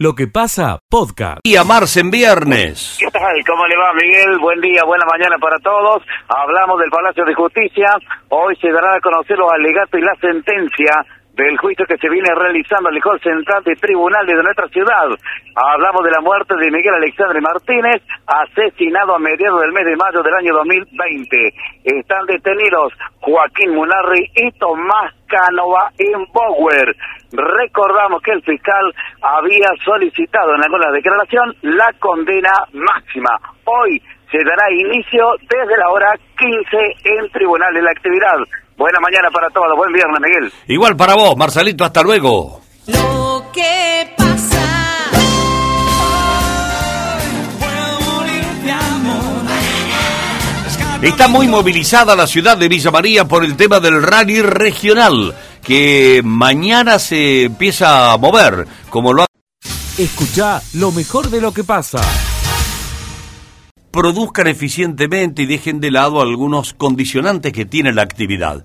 Lo que pasa, podcast. Y amarse en viernes. ¿Qué tal? ¿Cómo le va, Miguel? Buen día, buena mañana para todos. Hablamos del Palacio de Justicia. Hoy se dará a conocer los alegatos y la sentencia del juicio que se viene realizando en el Hall Central de Tribunales de nuestra ciudad. Hablamos de la muerte de Miguel Alexandre Martínez, asesinado a mediados del mes de mayo del año 2020. Están detenidos Joaquín Munarri y Tomás Cánova en Bower. Recordamos que el fiscal había solicitado en alguna declaración la condena máxima. Hoy se dará inicio desde la hora 15 en tribunal de la actividad. Buena mañana para todos, buen viernes, Miguel. Igual para vos, Marcelito, hasta luego. Lo que pasa. Está muy movilizada la ciudad de Villa María por el tema del rally regional, que mañana se empieza a mover, como lo ha... Escucha lo mejor de lo que pasa. Produzcan eficientemente y dejen de lado algunos condicionantes que tiene la actividad.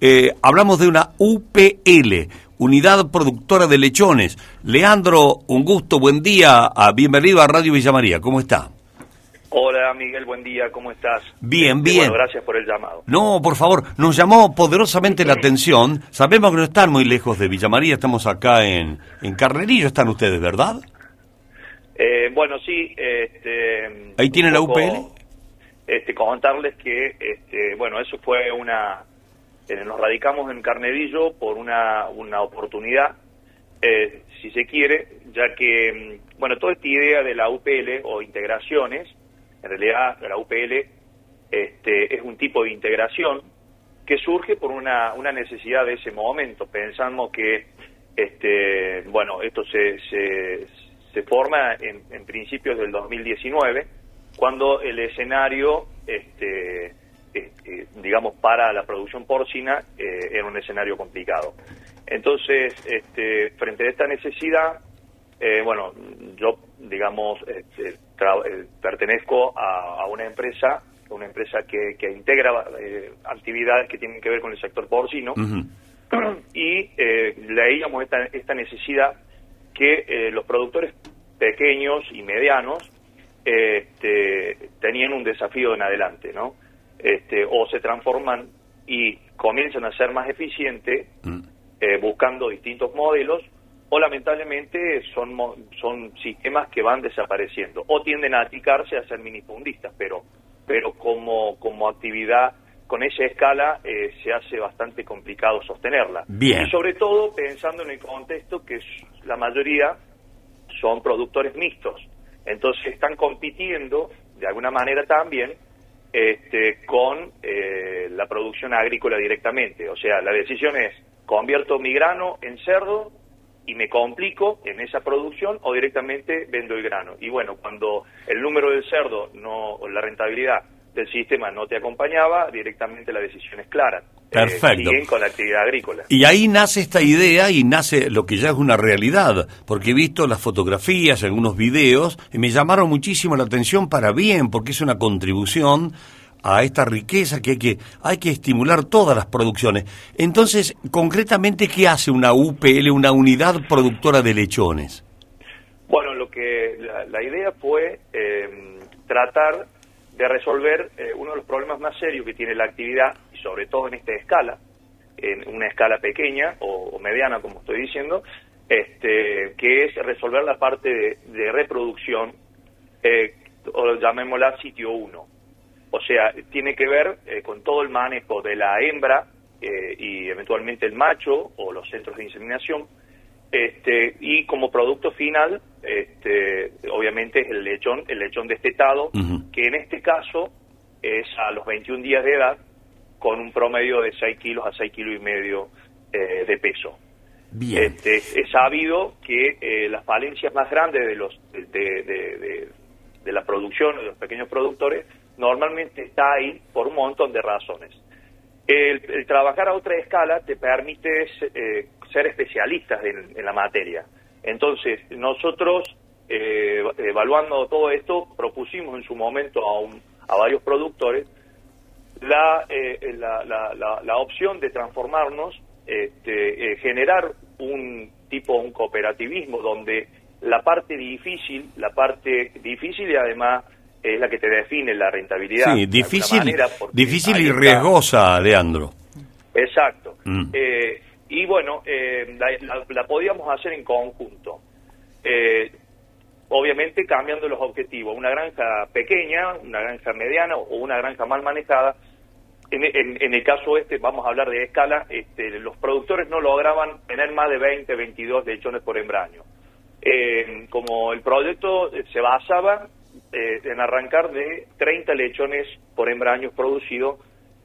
Eh, hablamos de una UPL, Unidad Productora de Lechones. Leandro, un gusto, buen día, ah, bienvenido a Radio Villa María, ¿cómo está? Hola Miguel, buen día, ¿cómo estás? Bien, Este, bien. Bueno, gracias por el llamado. No, por favor, nos llamó poderosamente la atención. Sabemos que no están muy lejos de Villa María, estamos acá en, en Carnerillo, están ustedes, ¿verdad? Eh, bueno, sí. Este, Ahí tiene la UPL. Este, comentarles que, este, bueno, eso fue una... eh, nos radicamos en Carnerillo por una, una oportunidad, eh, si se quiere, ya que, mm, bueno, toda esta idea de la UPL o integraciones, en realidad la UPL este, es un tipo de integración que surge por una, una necesidad de ese momento. Pensamos que, este, bueno, esto se, se, se forma en, en principios del 2019, cuando el escenario, este, este, digamos, para la producción porcina eh, era un escenario complicado. Entonces, este, frente a esta necesidad, eh, bueno, yo, digamos, este, tra- eh, pertenezco a, a una empresa, una empresa que, que integra eh, actividades que tienen que ver con el sector porcino, Ujú. y eh, leíamos esta, esta necesidad que eh, los productores pequeños y medianos este, tenían un desafío en adelante, ¿no? Este, o se transforman y comienzan a ser más eficientes Mm. eh, buscando distintos modelos o lamentablemente son son sistemas que van desapareciendo o tienden a achicarse a ser minifundistas pero pero como como actividad con esa escala eh, se hace bastante complicado sostenerla Bien. y sobre todo pensando en el contexto que la mayoría son productores mixtos entonces están compitiendo de alguna manera también este, con eh, la producción agrícola directamente. O sea, la decisión es, convierto mi grano en cerdo y me complico en esa producción o directamente vendo el grano. Y bueno, cuando el número del cerdo no, o la rentabilidad del sistema no te acompañaba, directamente la decisión es clara. Eh, Perfecto. siguen con la actividad agrícola. Y ahí nace esta idea y nace lo que ya es una realidad, porque he visto las fotografías, algunos videos, y me llamaron muchísimo la atención para bien, porque es una contribución a esta riqueza que hay que, hay que estimular todas las producciones. Entonces, concretamente, ¿qué hace una UPL, una unidad productora de lechones? Bueno, lo que la, la idea fue eh, tratar de resolver eh, uno de los problemas más serios que tiene la actividad, y sobre todo en esta escala, en una escala pequeña o, mediana, como estoy diciendo, este, que es resolver la parte de, de reproducción, eh, o llamémosla sitio 1. O sea, tiene que ver eh, con todo el manejo de la hembra eh, y eventualmente el macho o los centros de inseminación, este, y como producto final, este, obviamente es el lechón, el lechón destetado, Ujú. que en este caso es a los 21 días de edad, con un promedio de 6 kilos a 6 kilos y medio eh, de peso. Bien. Este, es sabido que eh, las falencias más grandes de los de, de- de- de- de la producción de los pequeños productores normalmente está ahí por un montón de razones. El, trabajar a otra escala te permite eh, ser especialistas en, la materia. Entonces, nosotros, eh, evaluando todo esto, propusimos en su momento a, un- a varios productores la, eh, la, la- la- la opción de transformarnos, este, eh, generar un tipo, un cooperativismo donde la parte difícil, la parte difícil y además es la que te define la rentabilidad. Sí, difícil, manera, difícil y riesgosa, Leandro. Exacto. Mm. Eh, y bueno, eh, la, la- la podíamos hacer en conjunto. Eh, obviamente cambiando los objetivos. Una granja pequeña, una granja mediana o una granja mal manejada. En, en- en el caso este, vamos a hablar de escala, este, los productores no lograban tener más de 20, 22 lechones por hembraño. Eh, como el proyecto se basaba eh, en arrancar de 30 lechones por hembraño producidos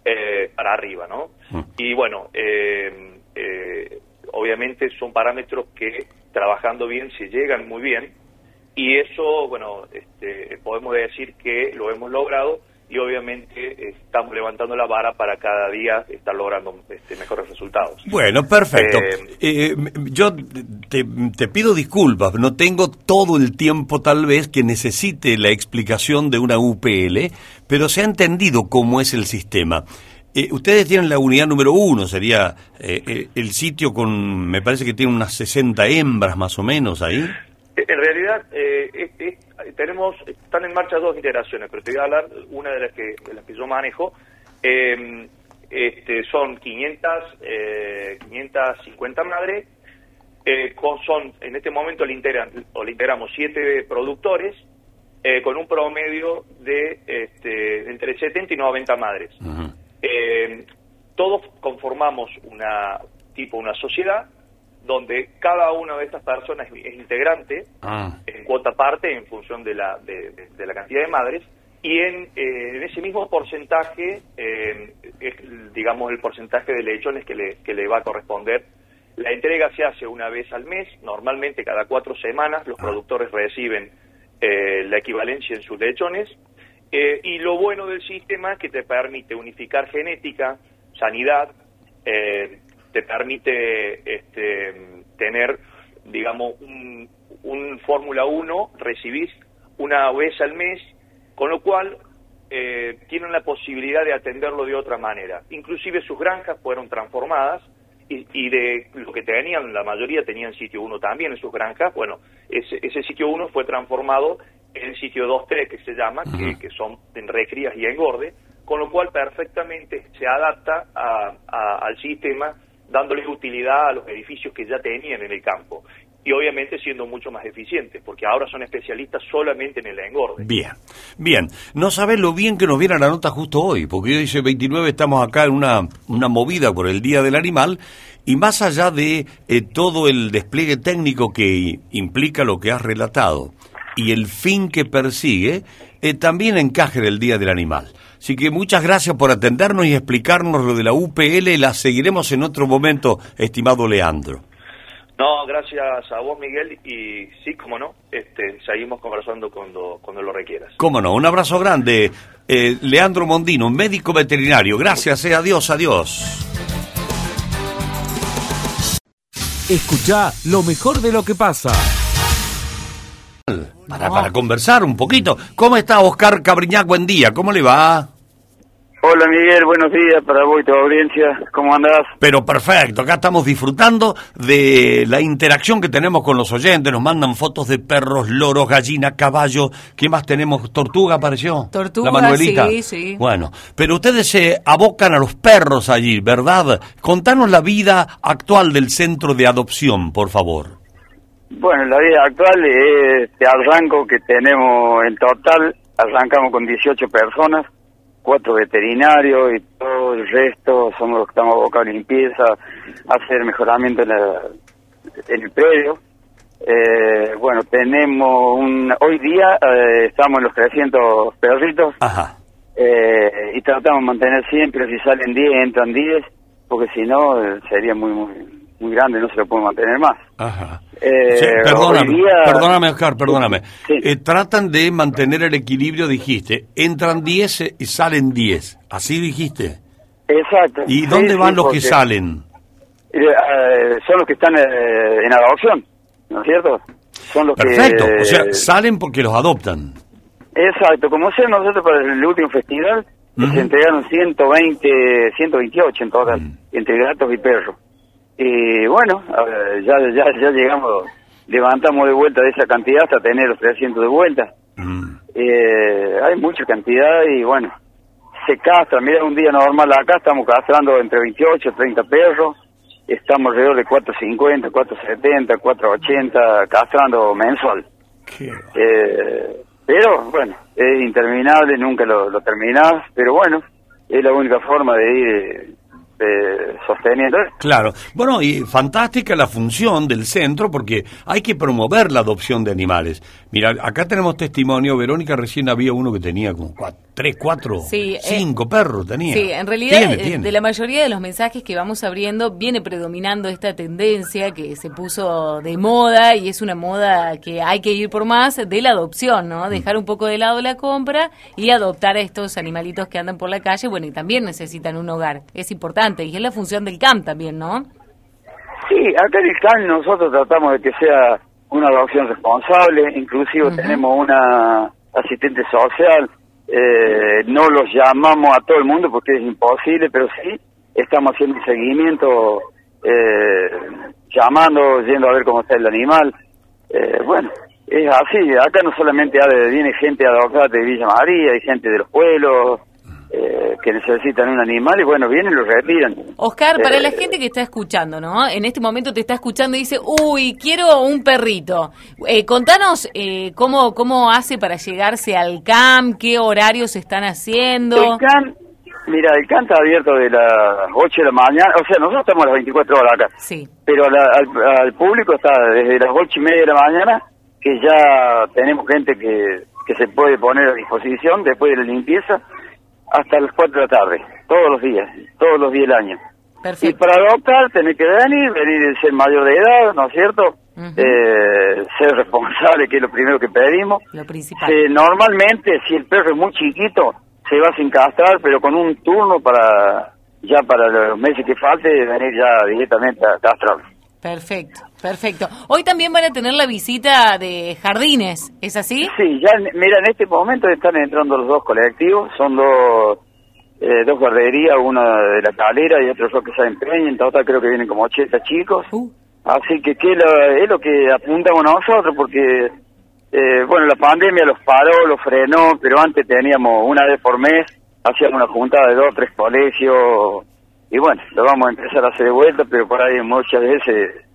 eh, para arriba, ¿no? Mm. Y bueno, eh, eh, obviamente son parámetros que trabajando bien se llegan muy bien y eso, bueno, este, podemos decir que lo hemos logrado y obviamente estamos levantando la vara para cada día estar logrando este, mejores resultados. Bueno, perfecto. Eh, Eh, yo te, te pido disculpas, no tengo todo el tiempo tal vez que necesite la explicación de una UPL, pero se ha entendido cómo es el sistema. Eh, ustedes tienen la unidad número uno, sería eh, eh, el sitio con, me parece que tiene unas 60 hembras más o menos ahí. En realidad, eh, es- es- tenemos, están en marcha dos iteraciones, pero te voy a hablar una de las que, de las que yo manejo. Eh, este, son 500, eh, 550 madres, eh, con, son, en este momento le, integran, o le integramos siete productores, eh, con un promedio de este, entre 70 y 90 madres. Eh, todos conformamos una tipo una sociedad donde cada una de estas personas es, integrante Ah. en cuota parte en función de la de, de- de la cantidad de madres y en, eh, en ese mismo porcentaje eh, es digamos el porcentaje de lechones que le, que le va a corresponder. La entrega se hace una vez al mes normalmente cada cuatro semanas los productores reciben eh, la equivalencia en sus lechones. Eh, y lo bueno del sistema es que te permite unificar genética, sanidad, eh, te permite este, tener, digamos, un, un Fórmula 1, recibís una vez al mes, con lo cual eh, tienen la posibilidad de atenderlo de otra manera. Inclusive sus granjas fueron transformadas y, y de lo que tenían, la mayoría tenían sitio 1 también en sus granjas, bueno, ese, ese sitio 1 fue transformado en sitio 2-3 que se llama, que, que son en recrías y engorde, con lo cual perfectamente se adapta a- a- al sistema dándole utilidad a los edificios que ya tenían en el campo y obviamente siendo mucho más eficientes, porque ahora son especialistas solamente en el engorde. Bien, bien. No sabes lo bien que nos viene la nota justo hoy, porque hoy dice 29, estamos acá en una, una movida por el Día del Animal, y más allá de eh, todo el despliegue técnico que implica lo que has relatado y el fin que persigue, eh, también encaje el Día del Animal. Así que muchas gracias por atendernos y explicarnos lo de la UPL, la seguiremos en otro momento, estimado Leandro. No, gracias a vos, Miguel, y sí, como no, este, seguimos conversando cuando, cuando lo requieras. Cómo no, un abrazo grande. Eh, Leandro Mondino, médico veterinario. Gracias, eh, adiós, adiós. Escucha lo mejor de lo que pasa. Para, para conversar un poquito. ¿Cómo está Oscar Cabriñac? Buen día, ¿cómo le va? Hola Miguel, buenos días para vos y tu audiencia. ¿Cómo andás? Pero perfecto, acá estamos disfrutando de la interacción que tenemos con los oyentes. Nos mandan fotos de perros, loros, gallinas, caballos. ¿Qué más tenemos? ¿Tortuga apareció? Tortuga, La Manuelita. sí, sí. Bueno, pero ustedes se abocan a los perros allí, ¿verdad? Contanos la vida actual del centro de adopción, por favor. Bueno, la vida actual es de arranco que tenemos en total, arrancamos con 18 personas, cuatro veterinarios y todo el resto somos los que estamos abocados a limpieza, hacer mejoramiento en, la- en el predio. Eh, bueno, tenemos un, hoy día eh, estamos en los 300 perritos Ajá. eh, y tratamos de mantener siempre, si salen 10, entran 10, porque si no eh, sería muy, muy, muy grande, no se lo puede mantener más. Ajá. Eh, Sí, perdóname, día- perdóname, Oscar, perdóname. Sí. Eh, tratan de mantener el equilibrio, dijiste. Entran 10 y salen 10. Así dijiste. Exacto. ¿Y Sí, dónde van los que salen? eh, eh, son los que están eh, en adopción, ¿no es cierto? Son los Perfecto. que... O sea, salen porque los adoptan. Exacto, como sea nosotros para el último festival, Ujú. se entregaron 120, 128 en total, Mm. entre gatos y perros. Y bueno, a ver, ya, ya, ya llegamos levantamos de vuelta de esa cantidad hasta tener los 300 de vuelta. Mm. Eh, hay mucha cantidad y bueno, se castra. Mira, un día normal acá estamos castrando entre 28 y 30 perros. Estamos alrededor de 450, 470, 480 castrando mensual. Eh, pero bueno, es interminable, nunca lo, lo terminás, pero bueno, es la única forma de ir eh, sosteniendo. Claro. Bueno, y fantástica la función del centro porque hay que promover la adopción de animales. Mira, acá tenemos testimonio, Verónica recién había uno que tenía como cuatro, tres, cuatro, Sí, eh, cinco perros tenía. Sí, en realidad Tiene, eh, tiene. de la mayoría de los mensajes que vamos abriendo viene predominando esta tendencia que se puso de moda y es una moda que hay que ir por más de la adopción, Mm. ¿no? Dejar un poco de lado la compra y adoptar a estos animalitos que andan por la calle, bueno, y también necesitan un hogar. Es importante y es la función del CAM también, ¿no? Sí, acá en el CAN nosotros tratamos de que sea una adopción responsable, inclusive tenemos una asistente social, eh, no los llamamos a todo el mundo porque es imposible, pero sí estamos haciendo un seguimiento, eh, llamando, yendo a ver cómo está el animal. Eh, bueno, es así, acá no solamente viene gente adoptada de Villa María, hay gente de los pueblos eh, que necesitan un animal y bueno, vienen y lo retiran. Oscar, para Eh, la gente que está escuchando, ¿no? En este momento te está escuchando y dice, uy, quiero un perrito. Eh, contanos eh, cómo, cómo hace para llegarse al CAM, qué horarios están haciendo. El CAN, mira, el CAN está abierto de las 8 de la mañana, o sea, nosotros estamos a las 24 horas acá, Sí, pero la- al, al público está desde las 8 y media de la mañana, que ya tenemos gente que, que se puede poner a disposición después de la limpieza, hasta las 4 de la tarde, todos los días, todos los días del año. Y perfecto. para adoptar tenés que venir, venir y ser mayor de edad, ¿no es cierto? Eh, ser responsable, que es lo primero que pedimos. Lo principal. Normalmente, si el perro es muy chiquito, se va sin castrar, pero con un turno para ya para los meses que falte, venir ya directamente a castrarlo. Perfecto, perfecto. Hoy también van a tener la visita de jardines, ¿es así? Sí, ya, mira, en este momento están entrando los dos colectivos, son dos, eh, dos guarderías, una de la calera y otro que se empeña, en total creo que vienen como 80 chicos. Uh, Así que, que lo- es lo que apuntamos nosotros, porque, eh, bueno, la pandemia los paró, los frenó, pero antes teníamos una vez por mes, hacíamos una juntada de dos, tres colegios, y bueno, lo vamos a empezar a hacer de vuelta, pero por ahí muchas veces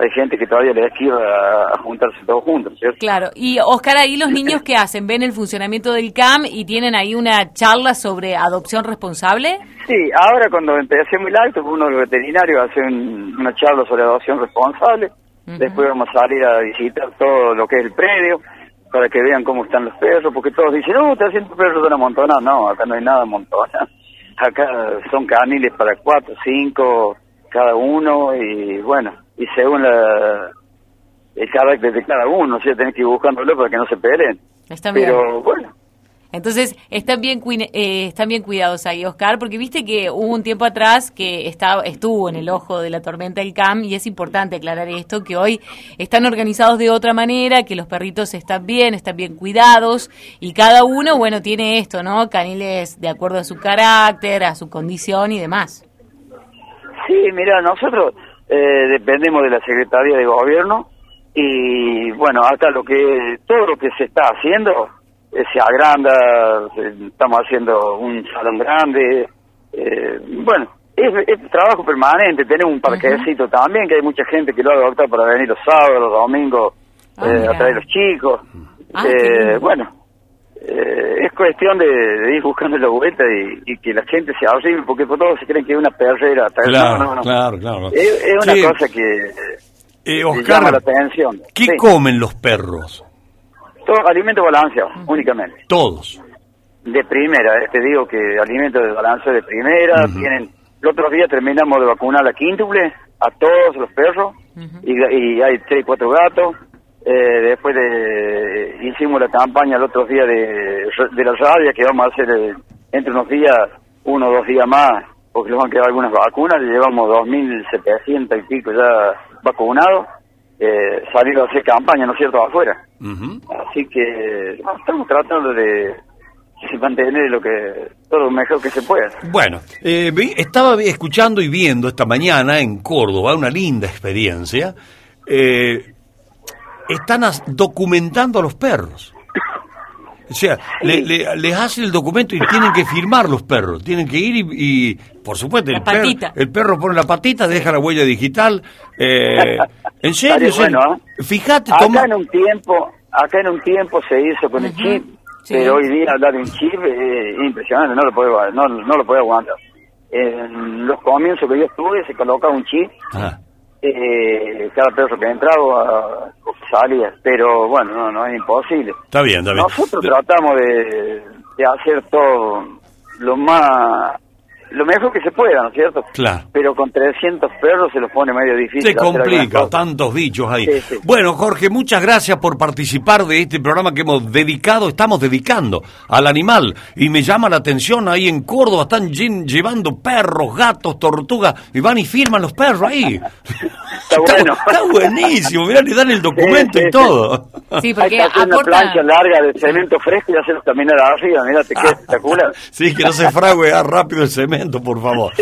hay gente que todavía le esquiva a, juntarse todos juntos, ¿cierto? claro. Y Oscar, ahí los niños qué hacen? ¿Ven el funcionamiento del CAM y tienen ahí una charla sobre adopción responsable? Sí, ahora cuando empecemos el acto, uno de los veterinarios hace un- una charla sobre adopción responsable. Después vamos a salir a visitar todo lo que es el predio para que vean cómo están los perros, porque todos dicen, no, está haciendo perros de una montonada. No, acá no hay nada montonada. Acá son caniles para cuatro, cinco, cada uno, y bueno, y según la, el carácter de cada uno, o sea, tenés que ir buscándolo para que no se peleen. Está bien. Pero bueno, Entonces, están bien, eh, están bien cuidados ahí, Oscar, porque viste que hubo un tiempo atrás que estaba, estuvo en el ojo de la tormenta el CAM y es importante aclarar esto, que hoy están organizados de otra manera, que los perritos están bien, están bien cuidados y cada uno, bueno, tiene esto, ¿no? Caniles de acuerdo a su carácter, a su condición y demás. Sí, mira, nosotros eh, dependemos de la Secretaría de Gobierno y bueno, acá lo que todo lo que se está haciendo eh, se agranda, estamos haciendo un salón grande, eh, bueno, es, es trabajo permanente, tenemos un parquecito también, que hay mucha gente que lo ha adoptado para venir los sábados, los domingos, Ah, eh, a traer los chicos. Ah, Eh, bueno, eh, es cuestión de, de ir buscando la vuelta y, y que la gente se arrime, porque por todos se creen que es una perrera. Claro, no, no, no. claro, claro. Es, es una Sí. cosa que Eh, Oscar, llama la atención. ¿qué Sí. comen los perros? Todo alimento balanceado, únicamente. Todos. De primera, eh, te digo que alimento de balance de primera. Tienen, el otro día terminamos de vacunar la quíntuple a todos los perros y, y hay tres, cuatro gatos. Eh, después de, hicimos la campaña el otro día de, de la rabia que vamos a hacer eh, entre unos días, uno o dos días más, porque les van a quedar algunas vacunas. Llevamos 2.700 y pico ya vacunados. Eh, salir a hacer campaña, ¿no es cierto?, afuera. Así que no, estamos tratando de, mantener lo que todo lo mejor que se pueda. Bueno, eh, estaba escuchando y viendo esta mañana en Córdoba una linda experiencia. Eh, están documentando a los perros. O sea, le- le- les hacen el documento y tienen que firmar los perros. Tienen que ir y, y, por supuesto, el perro, el perro pone la patita, deja la huella digital. Eh, en serio, Estaría en serio. bueno, ¿eh? Fíjate, Acá toma... en un tiempo, acá en un tiempo se hizo con el chip, sí. pero hoy día hablar de un chip es impresionante, no lo puedo, no, no lo puedo aguantar. En los comienzos que yo estuve se colocaba un chip, Ah, eh, cada perro que entraba salía, pero bueno, no, no es imposible. está bien, está bien. Nosotros tratamos de, de hacer todo lo más, lo mejor que se pueda, ¿no es cierto? Claro. Pero con 300 perros se los pone medio difícil. Se complica, tantos bichos ahí. Sí, sí. Bueno, Jorge, muchas gracias por participar de este programa que hemos dedicado, estamos dedicando al animal. Y me llama la atención, ahí en Córdoba están lle- llevando perros, gatos, tortugas, y van y firman los perros ahí. Está bueno. Está buenísimo, mirá, le dan el documento Sí, sí, y todo. Sí, Hay porque que hacer una aporta... plancha larga de cemento fresco y hacerlo caminar arriba, mira, te queda espectacular. Sí, que no se frague ah, rápido el cemento, por favor.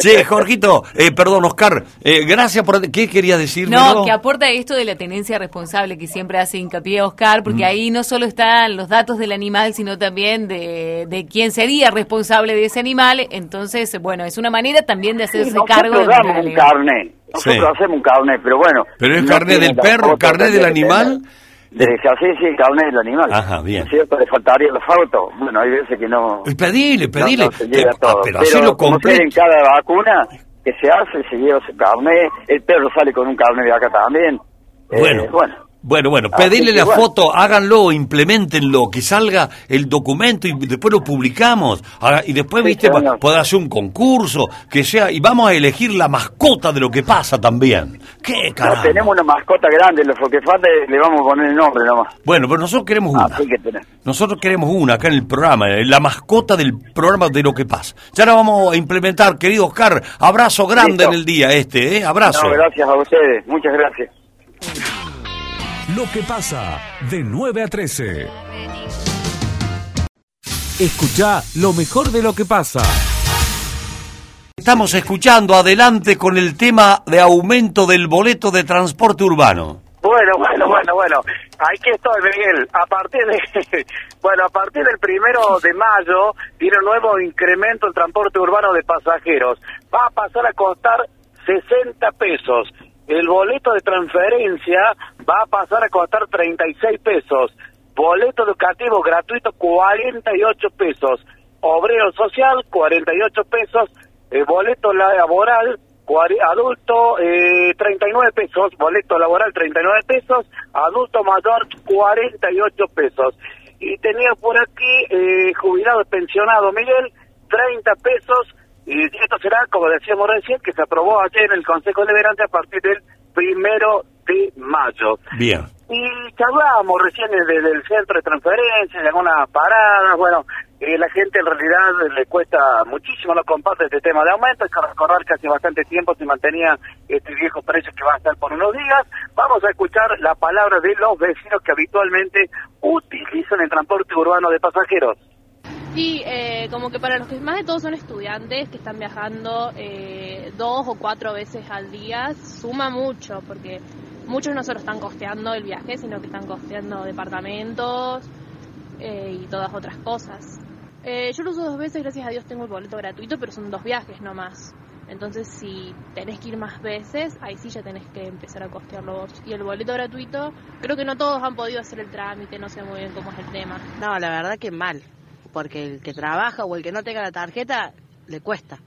Che, Jorgito, eh, perdón, Oscar, eh, gracias por... ¿Qué quería decir? No, que aporta esto de la tenencia responsable que siempre hace hincapié Oscar, Mm. porque ahí no solo están los datos del animal, sino también de, de quién sería responsable de ese animal. Entonces, bueno, es una manera también de hacerse Nosotros cargo de damos manera un legal. carnet, nosotros Sí. hacemos un carnet, pero bueno. ¿Pero es no carnet del la perro, carnet del animal? tener. De, sí, sí, el carnet del animal. Ajá, bien. ¿No es cierto? Le faltaría la foto. Bueno, hay veces que no... Y Pedile, no- pedile. no se llega a Eh, todo. pero hacelo como sea, en cada vacuna que se hace, se lleva su carnet. El perro sale con un carnet de acá también. Eh, Bueno, bueno. bueno, pedirle la foto, háganlo, implementenlo, que salga el documento y después lo publicamos. Haga- y después, Sí, viste, puede hacer un concurso, que sea, y vamos a elegir la mascota de lo que pasa también. ¿Qué No, carajo? tenemos una mascota grande, lo que falta le vamos a poner el nombre nomás. Bueno, pero nosotros queremos una. Que tenemos. Nosotros queremos una acá en el programa, eh, la mascota del programa de lo que pasa. Ya la vamos a implementar, querido Oscar. Abrazo grande Listo. en el día este, ¿eh? Abrazo. No, gracias a ustedes. Muchas gracias. Lo que pasa de 9 a 13. Escucha lo mejor de lo que pasa. Estamos escuchando adelante con el tema de aumento del boleto de transporte urbano. Bueno, bueno, bueno, bueno. Aquí estoy, Miguel. A partir de, bueno, a partir del primero de mayo tiene un nuevo incremento en transporte urbano de pasajeros. Va a pasar a costar 60 pesos. El boleto de transferencia va a pasar a costar 36 pesos. Boleto educativo gratuito 48 pesos. Obrero social 48 pesos. Eh, boleto laboral adulto eh, 39 pesos, boleto laboral 39 pesos, adulto mayor 48 pesos. Y tenía por aquí eh, jubilado pensionado Miguel 30 pesos y esto será, como decíamos recién, que se aprobó ayer en el Consejo Deliberante a partir del primero de mayo. Bien. Y charlábamos recién desde el centro de transferencia, de algunas paradas, bueno, eh, la gente en realidad le cuesta muchísimo, no comparte este tema de aumento, hay que recordar que hace bastante tiempo se mantenía este viejo precio que va a estar por unos días. Vamos a escuchar la palabra de los vecinos que habitualmente utilizan el transporte urbano de pasajeros. Y eh, como que para los que más de todos son estudiantes que están viajando eh, dos o cuatro veces al día, suma mucho, porque muchos no solo están costeando el viaje, sino que están costeando departamentos eh, y todas otras cosas. Eh, yo lo uso dos veces, gracias a Dios tengo el boleto gratuito, pero son dos viajes nomás. Entonces, si tenés que ir más veces, ahí sí ya tenés que empezar a costearlo vos. Y el boleto gratuito, creo que no todos han podido hacer el trámite, no sé muy bien cómo es el tema. No, la verdad que mal, porque el que trabaja o el que no tenga la tarjeta le cuesta,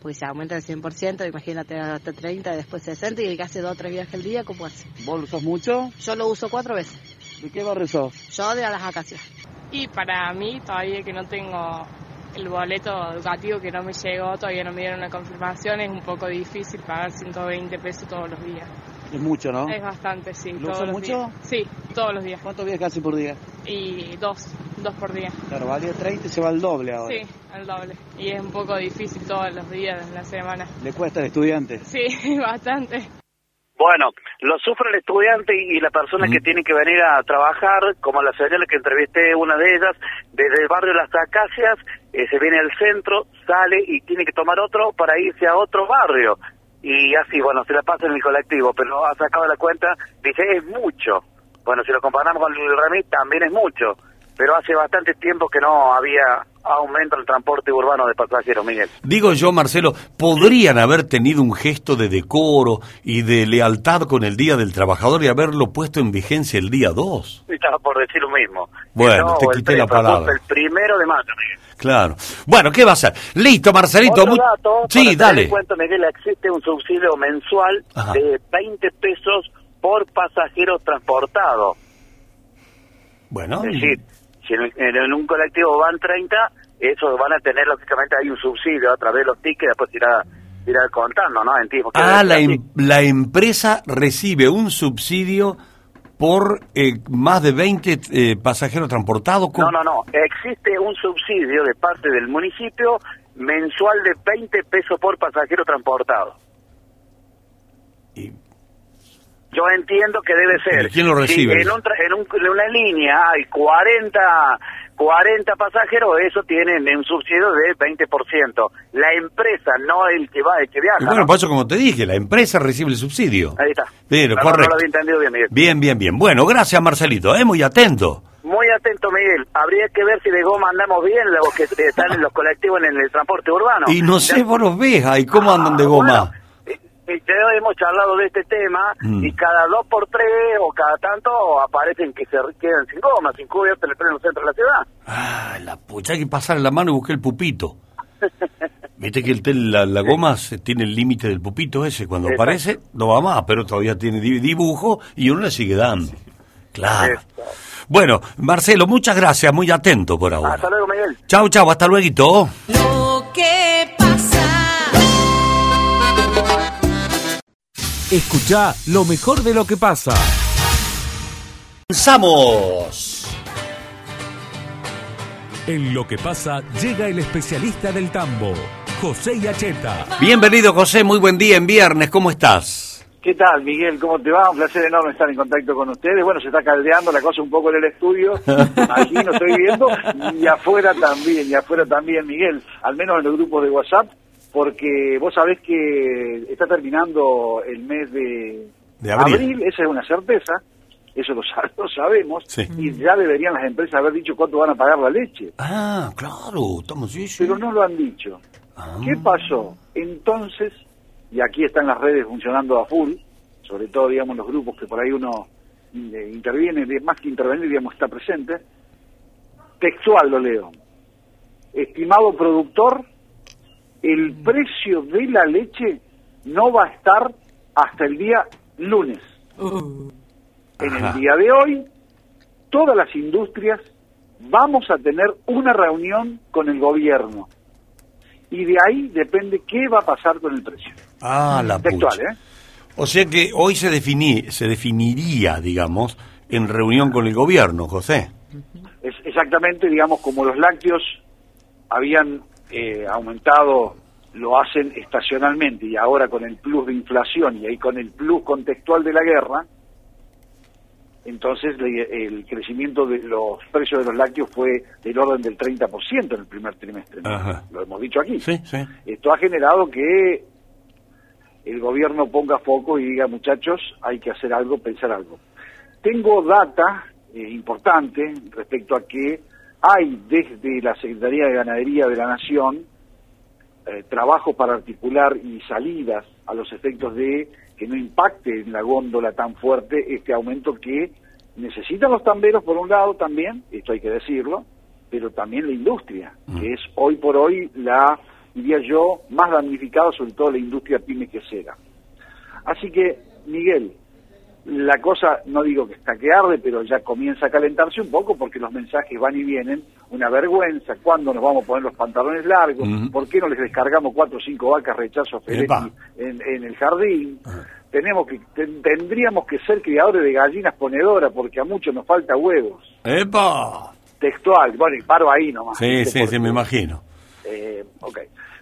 porque se aumenta el 100%, imagínate hasta 30, después 60 y el que hace dos o tres viajes al día, ¿cómo hace? ¿Vos lo usás mucho? Yo lo uso cuatro veces, ¿De qué barrio sos? yo de las vacaciones. Y para mí, todavía que no tengo el boleto educativo que no me llegó, todavía no me dieron una confirmación, es un poco difícil pagar 120 pesos todos los días. Es mucho, ¿no? Es bastante, sí. ¿Lo todos usas los mucho? días. Sí, todos los días. ¿Cuántos viajes hace por día? Y dos, dos por día. Claro, valía 30 y se va al doble ahora. Sí, al doble. Y es un poco difícil todos los días de la semana. Le cuesta al estudiante. Sí, bastante. Bueno, lo sufre el estudiante y la persona que tiene que venir a trabajar, como la señora que entrevisté, una de ellas, desde el barrio Las Acacias, eh, se viene al centro, sale y tiene que tomar otro para irse a otro barrio. Y así, bueno, se la pasa en el colectivo, pero ha sacado la cuenta, dice, es mucho, Bueno, si lo comparamos con el remis, también es mucho, pero hace bastante tiempo que no había aumento en el transporte urbano de pasajeros, Miguel. Digo yo, Marcelo, podrían haber tenido un gesto de decoro y de lealtad con el Día del Trabajador y haberlo puesto en vigencia el día 2. Estaba por decir lo mismo. Bueno, No, te quité la palabra. El primero de mayo, Miguel. Claro. Bueno, ¿qué va a ser? Listo, Marcelito. Otro dato, sí, dale. en cuenta, Miguel, existe un subsidio mensual Ajá. de 20 pesos por pasajero transportado. Bueno, Es decir, si en, un colectivo van 30, esos van a tener, lógicamente, hay un subsidio a través de los tickets, después irá, irá contando, ¿no? En tiempo. ah, la, em- la empresa recibe un subsidio por eh, más de 20 eh, pasajeros transportados. con- No, no, no. Existe un subsidio de parte del municipio mensual de 20 pesos por pasajero transportado. Yo entiendo que debe ser. ¿Y quién lo recibe? Si en, un tra- en, un- en una línea hay 40, 40 pasajeros, eso tienen un subsidio de 20%. La empresa, no el que va, el que viaja. Y bueno, ¿no? por eso como te dije, la empresa recibe el subsidio. Ahí está. Pero, Perdón, no correcto. lo había entendido bien, Miguel. Bien, bien, bien. Bueno, gracias Marcelito, eh, muy atento. Muy atento, Miguel. Habría que ver si de goma andamos bien los que están en los colectivos en el transporte urbano. y no sé, vos los ves ahí, ¿cómo andan de goma? Hemos charlado de este tema Mm. y cada dos por tres o cada tanto aparecen que se quedan sin goma, sin cubierta en el pleno centro de la ciudad. Ah, la pucha, hay que pasar la mano y buscar el pupito. Viste que el tel- la, la goma se tiene el límite del pupito ese, cuando Exacto. aparece no va más, pero todavía tiene di- dibujo y uno le sigue dando. Claro. Bueno, Marcelo, muchas gracias, muy atento por ahora. Hasta luego, Miguel. Chau, chau, hasta luego. Lo que Escucha lo mejor de lo que pasa. Comenzamos. En lo que pasa llega el especialista del tambo, José Yacheta. Bienvenido, José, muy buen día en viernes, ¿cómo estás? ¿Qué tal, Miguel? ¿Cómo te va? Un placer enorme estar en contacto con ustedes. Bueno, se está caldeando la cosa un poco en el estudio. Aquí no estoy viendo. Y afuera también, y afuera también, Miguel. Al menos en los grupos de WhatsApp. Porque vos sabés que está terminando el mes de, De abril. esa es una certeza. Eso lo, sa- lo sabemos. Sí. Y ya deberían las empresas haber dicho cuánto van a pagar la leche. Ah, claro, estamos sí, sí. Pero no lo han dicho. Ah. ¿Qué pasó? Entonces, y aquí están las redes funcionando a full, sobre todo, digamos, los grupos que por ahí uno eh, interviene, más que intervenir, digamos, está presente. Textual lo leo. Estimado productor, el precio de la leche no va a estar hasta el día lunes. En Ajá. el día de hoy, todas las industrias vamos a tener una reunión con el gobierno. Y de ahí depende qué va a pasar con el precio. Ah, la Textual, pucha. ¿eh? O sea que hoy se, definí, se definiría, digamos, en reunión con el gobierno, José. Es exactamente, digamos, como los lácteos habían eh, aumentado, lo hacen estacionalmente y ahora con el plus de inflación y ahí con el plus contextual de la guerra, entonces le- el crecimiento de los precios de los lácteos fue del orden del 30% en el primer trimestre. Lo hemos dicho aquí. Sí, sí. Esto ha generado que el gobierno ponga foco y diga, muchachos, hay que hacer algo, pensar algo. Tengo data eh, importante respecto a que hay desde la Secretaría de Ganadería de la Nación eh, trabajo para articular y salidas a los efectos de que no impacte en la góndola tan fuerte este aumento que necesitan los tamberos por un lado también, esto hay que decirlo, pero también la industria, que es hoy por hoy la, diría yo, más damnificada, sobre todo la industria pyme quesera. Así que, Miguel, la cosa, no digo que está que arde, pero ya comienza a calentarse un poco porque los mensajes van y vienen, una vergüenza, ¿cuándo nos vamos a poner los pantalones largos? Ujú. ¿Por qué no les descargamos cuatro o cinco vacas rechazo en, en el jardín? Tenemos que, ten- tendríamos que ser criadores de gallinas ponedoras porque a muchos nos falta huevos. ¡Epa! Textual, bueno, y paro ahí nomás. Sí, sí, sí, me imagino. eh, ok.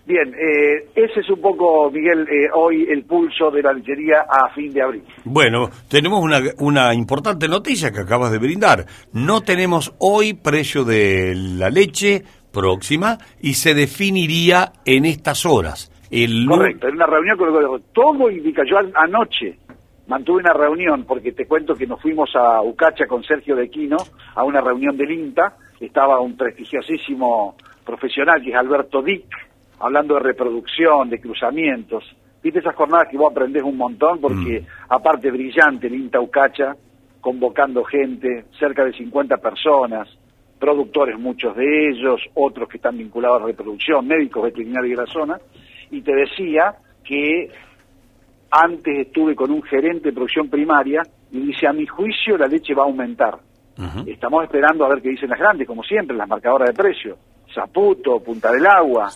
Bien, eh, ese es un poco, Miguel, eh, hoy el pulso de la lechería a fin de abril. Bueno, tenemos una, una importante noticia que acabas de brindar. No tenemos hoy precio de la leche próxima y se definiría en estas horas. El Correcto, en una reunión con el. Todo indica, yo an- anoche mantuve una reunión, porque te cuento que nos fuimos a Ucacha con Sergio de Quino, a una reunión del INTA, estaba un prestigiosísimo profesional que es Alberto Dick, hablando de reproducción, de cruzamientos. Viste esas jornadas que vos aprendés un montón, porque aparte brillante el INTA Ucacha, convocando gente, cerca de 50 personas, productores muchos de ellos, otros que están vinculados a reproducción, médicos veterinarios de la zona, y te decía que antes estuve con un gerente de producción primaria y dice, a mi juicio la leche va a aumentar. Estamos esperando a ver qué dicen las grandes, como siempre, las marcadoras de precio. Zaputo, Punta del Agua,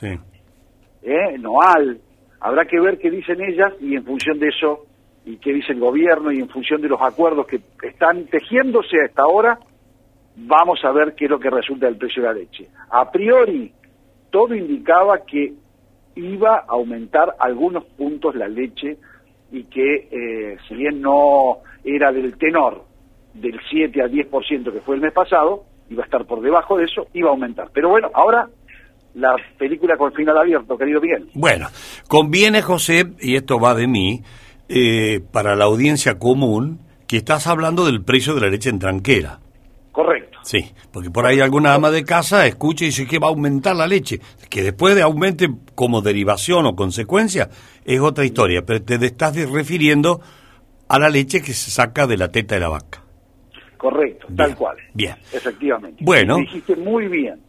¿eh? Noal. Habrá que ver qué dicen ellas y en función de eso, y qué dice el gobierno y en función de los acuerdos que están tejiéndose a esta hora, vamos a ver qué es lo que resulta del precio de la leche. A priori, todo indicaba que iba a aumentar algunos puntos la leche y que eh, si bien no era del tenor del 7 al 10% que fue el mes pasado, iba a estar por debajo de eso, iba a aumentar. Pero bueno, ahora la película con final abierto, querido Miguel. Bueno, conviene, José, y esto va de mí, eh, para la audiencia común, que estás hablando del precio de la leche en tranquera. Correcto. Sí, porque por ahí alguna ama de casa escucha y dice que va a aumentar la leche. Que después de aumente como derivación o consecuencia es otra historia, pero te estás refiriendo a la leche que se saca de la teta de la vaca. Correcto, tal cual. Bien. Efectivamente. Bueno. dijiste muy bien.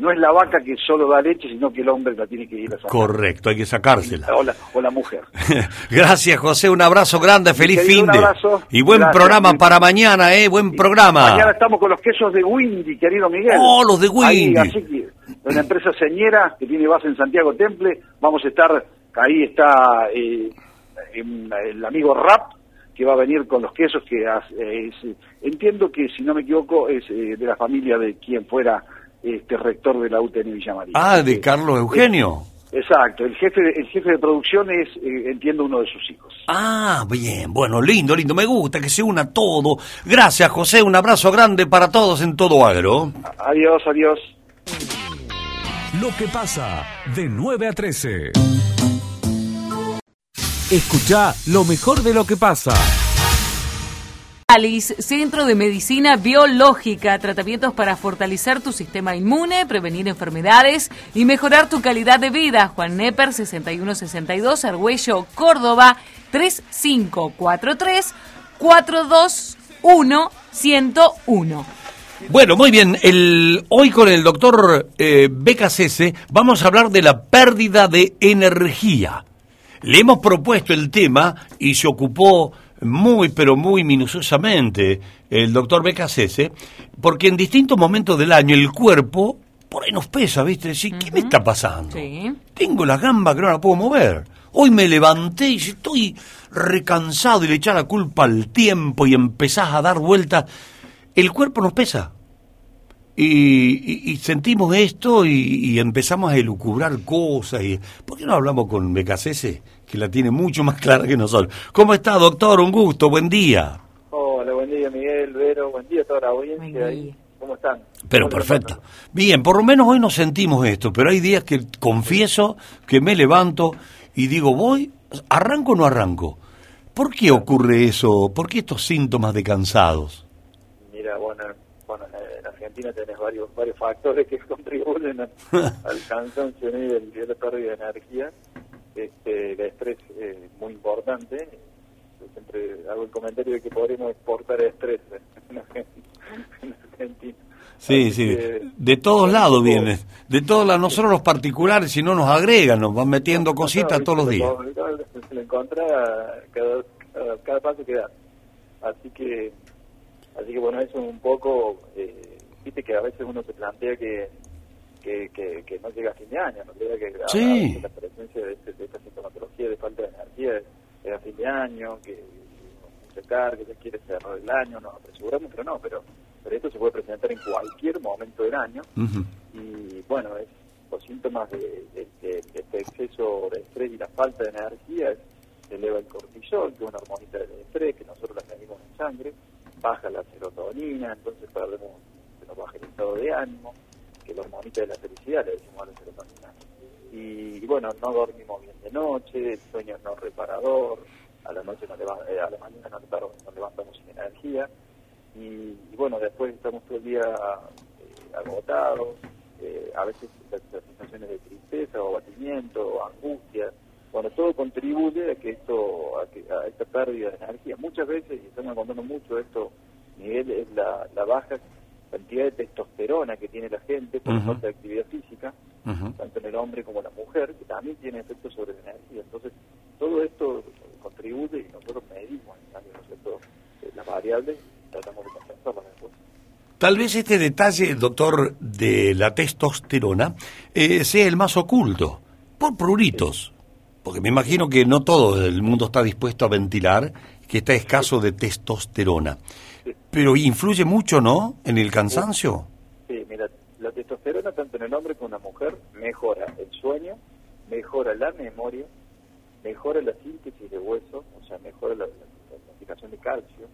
No es la vaca que solo da leche, sino que el hombre la tiene que ir a sacar. Correcto, hay que sacársela. O la, o la mujer. Gracias, José. Un abrazo grande, feliz fin un de. abrazo. Y buen Gracias. programa para mañana, ¿eh? Buen programa. Mañana estamos con los quesos de Windy, querido Miguel. Oh, los de Ahí, Windy. así que, una empresa señera que tiene base en Santiago Temple. Vamos a estar, ahí está eh, el amigo Rap, que va a venir con los quesos, que eh, es, entiendo que, si no me equivoco, es eh, de la familia de quien fuera este rector de la UTN Villa María. Ah, de Carlos Eugenio. Exacto, el jefe, de, el jefe de producción es, eh, entiendo, uno de sus hijos. Ah, bien, bueno, lindo, lindo, me gusta que se una todo. Gracias, José, un abrazo grande para todos en todo agro. Adiós, adiós. Lo que pasa de 9 a 13. Escucha lo mejor de lo que pasa. Alice, Centro de Medicina Biológica, tratamientos para fortalecer tu sistema inmune, prevenir enfermedades y mejorar tu calidad de vida. Juan Nepper, 6162, Argüello, Córdoba, 3543 421 101. Bueno, muy bien, el, hoy con el doctor eh, Becasese vamos a hablar de la pérdida de energía. Le hemos propuesto el tema y se ocupó muy, pero muy minuciosamente el doctor Becasese, porque en distintos momentos del año el cuerpo por ahí nos pesa, ¿viste? Decir, ¿qué me está pasando? Sí. Tengo la gamba que no la puedo mover. Hoy me levanté y estoy recansado y le echar la culpa al tiempo y empezás a dar vueltas. El cuerpo nos pesa. Y, y- y sentimos esto y, y empezamos a elucubrar cosas. Y, ¿Por qué no hablamos con Becasese, que la tiene mucho más clara que nosotros? ¿Cómo está, doctor? Un gusto, buen día. Hola, buen día Miguel, Vero, buen día a toda la audiencia. ahí. ¿Cómo están? Pero ¿Cómo les perfecto. Bien, por lo menos hoy no sentimos esto, pero hay días que confieso que me levanto y digo, voy, ¿arranco o no arranco? ¿Por qué ocurre eso? ¿Por qué estos síntomas de cansados? Mira, bueno, bueno, en Argentina tenés varios varios factores que contribuyen a- al cansancio ¿no? y y a la pérdida de energía. Este, el estrés es muy importante. Yo siempre hago el comentario de que podríamos exportar estrés en Argentina. en Argentina. Sí, Así sí, que- de todos lados viene, de todos lados, no solo los particulares, sino nos agregan, nos van metiendo cositas No, todos los días. Se lo encuentra cada, cada, cada paso que da. Así que, así que bueno, eso es un poco, eh, viste que a veces uno se plantea que, que, que, que no llega a fin de año, no llega que a- Sí. a veces la presencia de, este- de esta sintomatología de falta de energía es, es a fin de año, que se carga, que se quiere cerrar el año, nos apresuramos, pero no, pero, pero esto se puede presentar en cualquier momento del año y bueno, es, los síntomas de, de- de- de este exceso de estrés y la falta de energía es, se eleva el cortisol, que es una hormonita del estrés que nosotros la medimos en sangre, baja la serotonina, entonces perdemos, nos baja el estado de ánimo, que la hormonita de la felicidad, le decimos a la serotonina. Y, y bueno, no dormimos bien de noche, sueño no reparador, a la noche nos leva- eh, a la mañana nos, levantamos- levantamos sin energía y, bueno, después estamos todo el día eh, agotados, eh, a veces las, sensaciones de tristeza o abatimiento o angustia, bueno, todo contribuye a que esto, a, que, a esta pérdida de energía. Muchas veces, y estamos contando mucho esto, Miguel, es la baja cantidad de testosterona que tiene la gente por falta de actividad física, tanto en el hombre como en la mujer, que también tiene efectos sobre la energía. Entonces, todo esto contribuye y nosotros medimos en cambio, ¿no es cierto? Eh, las variables y tratamos de compensarlas después. Tal vez este detalle, doctor, de la testosterona eh, sea el más oculto, por pruritos. Porque me imagino que no todo el mundo está dispuesto a ventilar que está escaso de testosterona. Pero influye mucho, ¿no?, en el cansancio. Sí, mira, la testosterona tanto en el hombre como en la mujer mejora el sueño, mejora la memoria, mejora la síntesis de hueso, o sea, mejora la, la, la aplicación de calcio,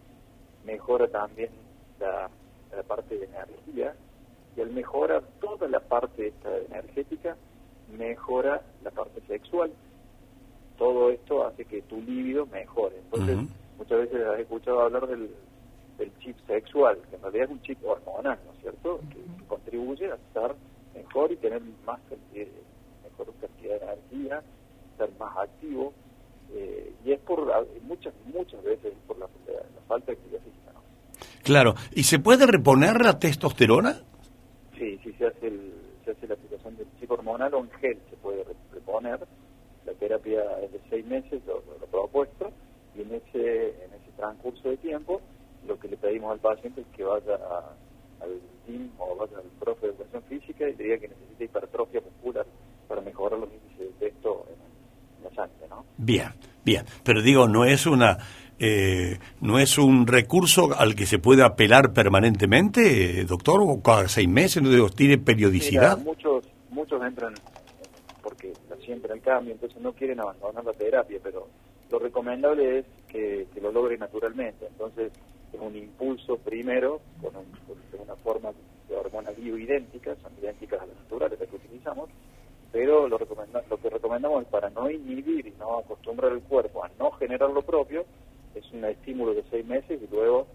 mejora también la, la parte de energía y al mejorar toda la parte esta energética, mejora la parte sexual. Todo esto hace que tu líbido mejore. Entonces, muchas veces has escuchado hablar del, del chip sexual, que en realidad es un chip hormonal, ¿no es cierto? Que, que contribuye a estar mejor y tener más cantidad, mejor cantidad de energía, ser más activo. eh, y es por muchas, muchas veces por la, falta de actividad física, ¿no? Claro. ¿Y se puede reponer la testosterona? Sí, sí se hace, el, se hace la aplicación del chip hormonal o en gel se puede re- reponer. La terapia es de seis meses, lo, lo, lo propuesto, y en ese, en ese transcurso de tiempo lo que le pedimos al paciente es que vaya a- al team o vaya al profe de educación física y le diga que necesita hipertrofia muscular para mejorar los índices de esto en, en la sangre, ¿no? Bien, bien. Pero digo, no es una... eh, ¿No es un recurso al que se puede apelar permanentemente, eh, doctor? ¿O cada seis meses? ¿No digo, ¿Tiene periodicidad? Mira, muchos, muchos entran porque sienten el cambio, entonces no quieren abandonar la terapia, pero lo recomendable es que, que lo logre naturalmente. Entonces, es un impulso primero, con, un- una forma de hormona bioidéntica, son idénticas a las naturales, que utilizamos, pero lo, recomenda- lo que recomendamos es para no inhibir y no acostumbrar el cuerpo a no generar lo propio, es un estímulo de seis meses y luego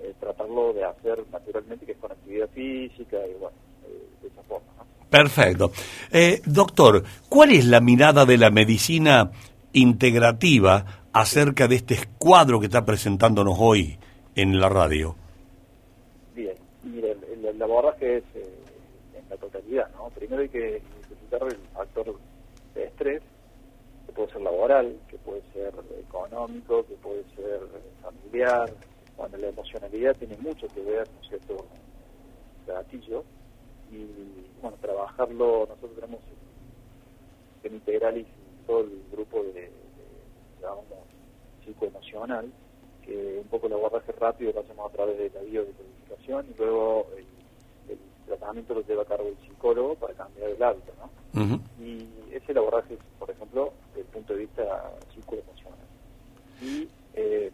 eh, tratarlo de hacer naturalmente, que es con actividad física y bueno, eh, de esa forma. Perfecto. Eh, doctor, ¿cuál es la mirada de la medicina integrativa acerca de este cuadro que está presentándonos hoy en la radio? Bien, mire, el, el abordaje es eh, en la totalidad, ¿no? Primero hay que identificar el factor de estrés, que puede ser laboral, que puede ser económico, que puede ser eh, familiar. Bueno, la emocionalidad tiene mucho que ver, ¿no es cierto?, gatillo. Y, bueno, trabajarlo, nosotros tenemos en Integralis todo el grupo de, de, digamos, psicoemocional, que un poco el abordaje rápido lo hacemos a través de la biodecodificación y luego el, el tratamiento lo lleva a cargo el psicólogo para cambiar el hábito, ¿no? Y ese abordaje, por ejemplo, desde el punto de vista psicoemocional. Y eh,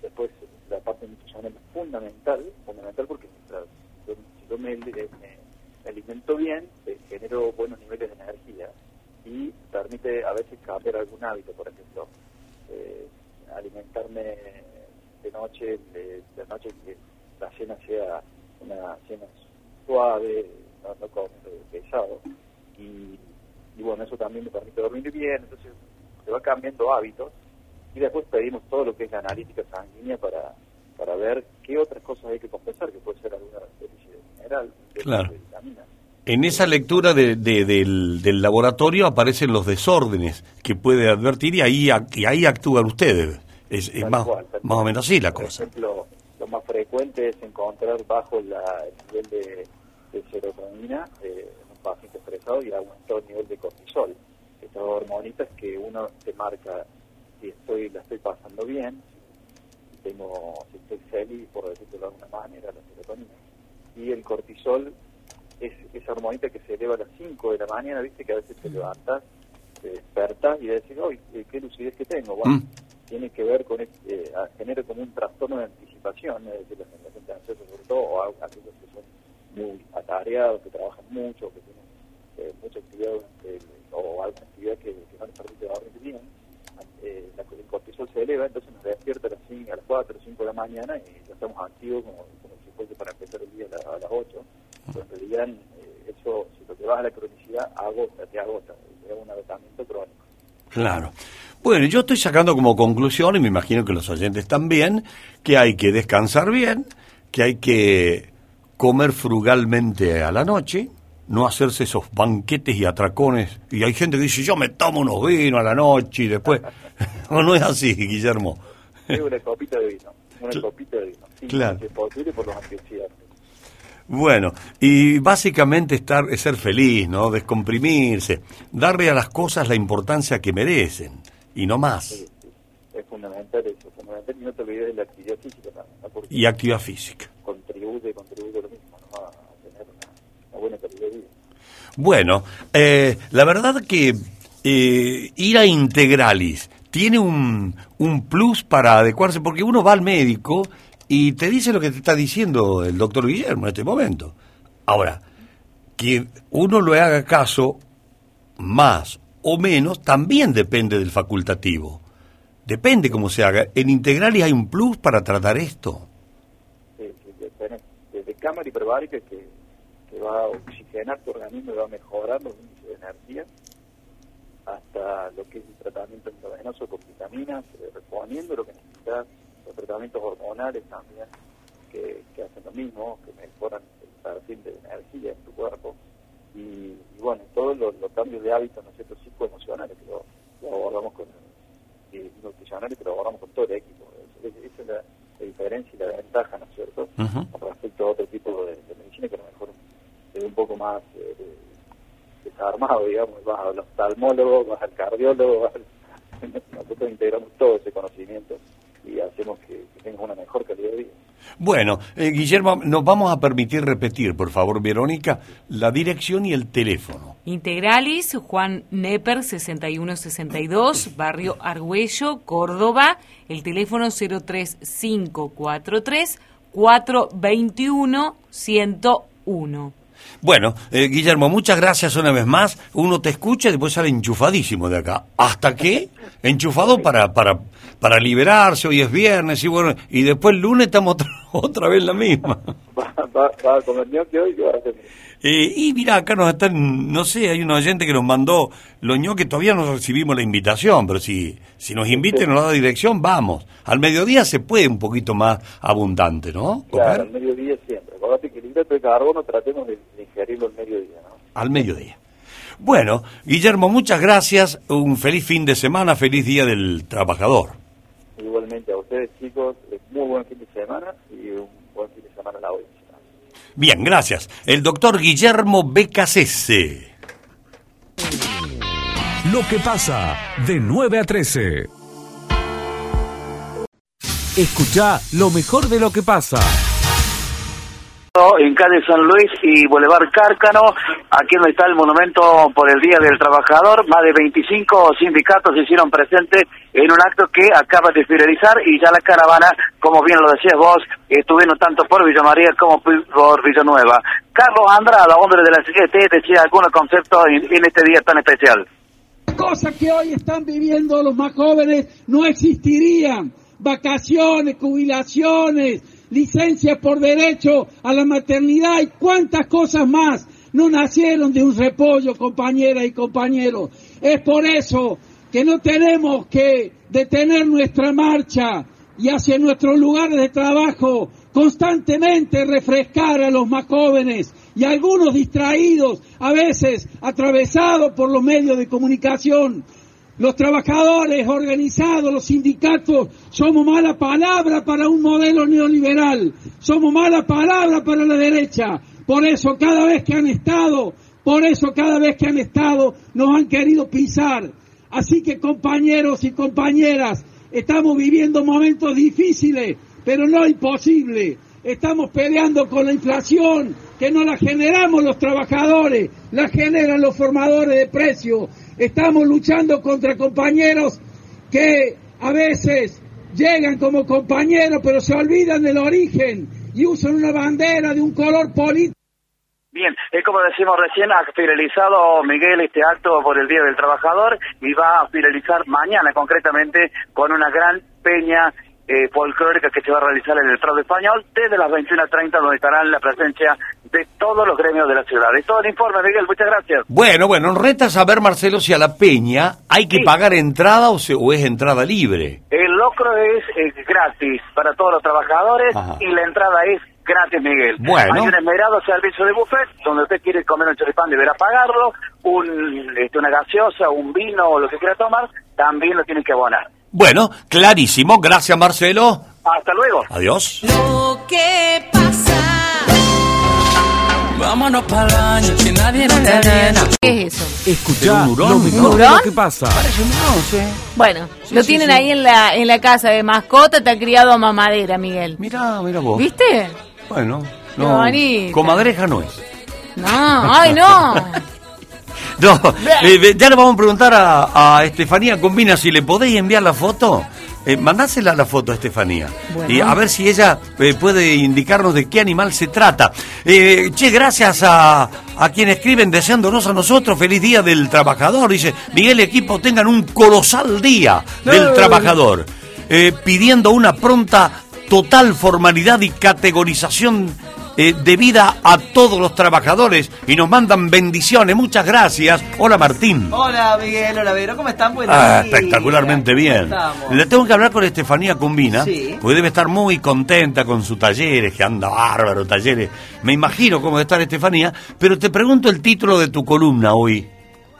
después la parte nutricional es fundamental, fundamental porque mientras yo, si yo me, me- me alimento bien, eh, genero buenos niveles de energía y permite a veces cambiar algún hábito, por ejemplo, eh, alimentarme de noche, de, de noche que la cena sea una cena suave, no, no comer pesado. Y, y bueno, eso también me permite dormir bien, entonces se va cambiando hábitos y después pedimos todo lo que es la analítica sanguínea para, para ver qué otras cosas hay que compensar, que puede ser alguna déficit de mineral, Claro. de vitaminas. En esa lectura de- de- del, del laboratorio aparecen los desórdenes que puede advertir y ahí, y ahí actúan ustedes. Es, más, cual, más o menos así la Por cosa. ejemplo, lo más frecuente es encontrar bajo la, el nivel de, de serotonina eh, en un paciente estresado y aumentó el nivel de cortisol. Estas hormonitas que uno te marca si estoy la estoy pasando bien, si tengo si estoy feliz, por decirlo de alguna manera, la serotonina. Y el cortisol es esa hormonita que se eleva a las 5 de la mañana, viste que a veces te levantas, te despertas y decís, ¡ay, qué lucidez que tengo! Bueno, Mm. Tiene que ver con, este, eh, genera como un trastorno de anticipación, es decir, la gente ansiosa sobre todo, o aquellos que son muy atareados, que trabajan mucho, que tienen eh, mucha actividad el- o alguna actividad que, no les permite dormir bien, eh, la, el cortisol se eleva, entonces nos despierta a las, 5, a las 4 o 5 de la mañana y ya estamos activos como, si fuese para empezar el día a las 8. Pero en realidad eh, eso, si lo que vas a la cronicidad, agota, te agota, es un agotamiento crónico. Claro. Bueno, yo estoy sacando como conclusión, y me imagino que los oyentes también, que hay que descansar bien, que hay que comer frugalmente a la noche, no hacerse esos banquetes y atracones. Y hay gente que dice, yo me tomo unos vinos a la noche y después... no, no es así, Guillermo. Es una copita de vino, una copita de vino, sí, Claro. es posible por los antioxidantes. Bueno, y básicamente estar, es ser feliz, ¿no? Descomprimirse, darle a las cosas la importancia que merecen, y no más. Es fundamental eso, fundamental y no te olvides de la actividad física también, ¿no? porque Y actividad física. contribuye, contribuye lo mismo, ¿no? a, a tener una, una buena calidad de vida. Bueno, eh, la verdad que eh, ir a Integralis tiene un, un plus para adecuarse, porque uno va al médico y te dice lo que te está diciendo el doctor Guillermo en este momento. Ahora, que uno le haga caso más o menos también depende del facultativo. Depende cómo se haga. En Integralis hay un plus para tratar esto. Sí, sí, de- tenés desde cámara hiperbárica que, que va a oxigenar tu organismo y va a mejorar los de energía, hasta lo que es el tratamiento intravenoso con vitaminas, eh, reponiendo lo que necesitas, los tratamientos hormonales también, que, que hacen lo mismo, que mejoran el perfil de energía en tu cuerpo, y, y bueno, todos los, los cambios de hábitos, ¿no es cierto?, psicoemocionales que lo, lo abordamos con el, y nutricionales que lo abordamos con todo el equipo. Es- es- Esa es la, la diferencia y la ventaja, ¿no es cierto?, con respecto a otro tipo de, de medicina que a lo mejor es un poco más eh, desarmado, digamos, vas al oftalmólogo, vas al cardiólogo, vas al- nosotros integramos todo ese conocimiento y hacemos que, que tengas una mejor calidad de vida. Bueno, eh, Guillermo, nos vamos a permitir repetir, por favor, Verónica, la dirección y el teléfono. Integralis, Juan Neper, 6162, Barrio Argüello, Córdoba. El teléfono 03543 421 101. Bueno, eh, Guillermo, muchas gracias una vez más. Uno te escucha y después sale enchufadísimo de acá. ¿Hasta qué? Enchufado para, para, para liberarse, hoy es viernes y bueno, y después el lunes estamos otra, otra vez la misma. Va, va, va a comer ñoqui hoy y va a hacer... Eh, y mira, acá nos están, no sé, hay un oyente que nos mandó los ñoques, todavía no recibimos la invitación, pero si, si nos inviten, nos da dirección, vamos. Al mediodía se puede un poquito más abundante, ¿no? Claro, al mediodía siempre. Acordate de carbono tratemos de, de ingerirlo al mediodía, ¿no? al mediodía. Bueno, Guillermo, muchas gracias, un feliz fin de semana, feliz día del trabajador. Igualmente a ustedes, chicos, muy buen fin de semana y un buen fin de semana a la audiencia. Bien, gracias. El doctor Guillermo Becasese. Lo que pasa de 9 a 13. Escucha lo mejor de lo que pasa. En calle San Luis y Boulevard Cárcano, aquí donde está el monumento por el Día del Trabajador. Más de 25 sindicatos se hicieron presentes en un acto que acaba de finalizar y ya la caravana, como bien lo decías vos, estuvieron tanto por Villa María como por Villanueva. Carlos Andrada, hombre de la CGT, decía algunos conceptos en, en este día tan especial. cosas que hoy están viviendo los más jóvenes no existirían. Vacaciones, jubilaciones, licencias por derecho a la maternidad y cuántas cosas más no nacieron de un repollo, compañeras y compañeros. Es por eso que no tenemos que detener nuestra marcha y hacia nuestros lugares de trabajo constantemente refrescar a los más jóvenes y algunos distraídos, a veces atravesados por los medios de comunicación. Los trabajadores organizados, los sindicatos, somos mala palabra para un modelo neoliberal, somos mala palabra para la derecha. Por eso cada vez que han estado, por eso cada vez que han estado, nos han querido pisar. Así que compañeros y compañeras, estamos viviendo momentos difíciles, pero no imposibles. Estamos peleando con la inflación, que no la generamos los trabajadores, la generan los formadores de precios. Estamos luchando contra compañeros que a veces llegan como compañeros, pero se olvidan del origen y usan una bandera de un color político. Bien, es como decimos recién, ha finalizado Miguel este acto por el Día del Trabajador y va a finalizar mañana concretamente con una gran peña eh, folclórica que se va a realizar en el Prado Español desde las 21.30 donde estarán la presencia de todos los gremios de la ciudad. Es todo el informe, Miguel, muchas gracias. Bueno, bueno, reta saber, Marcelo, si a la peña hay que pagar entrada o, se, o es entrada libre. El locro es, es gratis para todos los trabajadores Ajá. y la entrada es gratis, Miguel. Bueno. Hay un esmerado servicio de buffet donde usted quiere comer un choripán deberá pagarlo, un, este, una gaseosa, un vino o lo que quiera tomar, también lo tiene que abonar. Bueno, clarísimo. Gracias, Marcelo. Hasta luego. Adiós. Lo que pasa. Vámonos para el baño, que nadie nos nena. ¿Qué es eso? Escuchá ¿Un hurón? lo mejor ¿Un de lo hurón? que pasa. Bueno, Sí, lo sí, tienen sí. ahí en la, en la casa de mascota, te ha criado a mamadera, Miguel. Mira, mira vos. ¿Viste? Bueno, no. Comadreja no es. No, ay no. No, eh, ya le vamos a preguntar a, a Estefanía Combina si le podéis enviar la foto. Eh, mandásela la foto a Estefanía. Bueno. Y a ver si ella eh, puede indicarnos de qué animal se trata. Eh, che, gracias a, a quienes escriben deseándonos a nosotros feliz día del trabajador. Dice, Miguel y equipo tengan un colosal día del trabajador. Eh, pidiendo una pronta total formalidad y categorización eh, debida a todos los trabajadores y nos mandan bendiciones. Muchas gracias. Hola Martín. Hola Miguel, hola Vero, ¿cómo están? Buenos Ah, espectacularmente bien. Le tengo que hablar con Estefanía Combina, Sí. porque debe estar muy contenta con sus talleres, que anda bárbaro, talleres. Me imagino cómo debe estar Estefanía, pero te pregunto el título de tu columna hoy.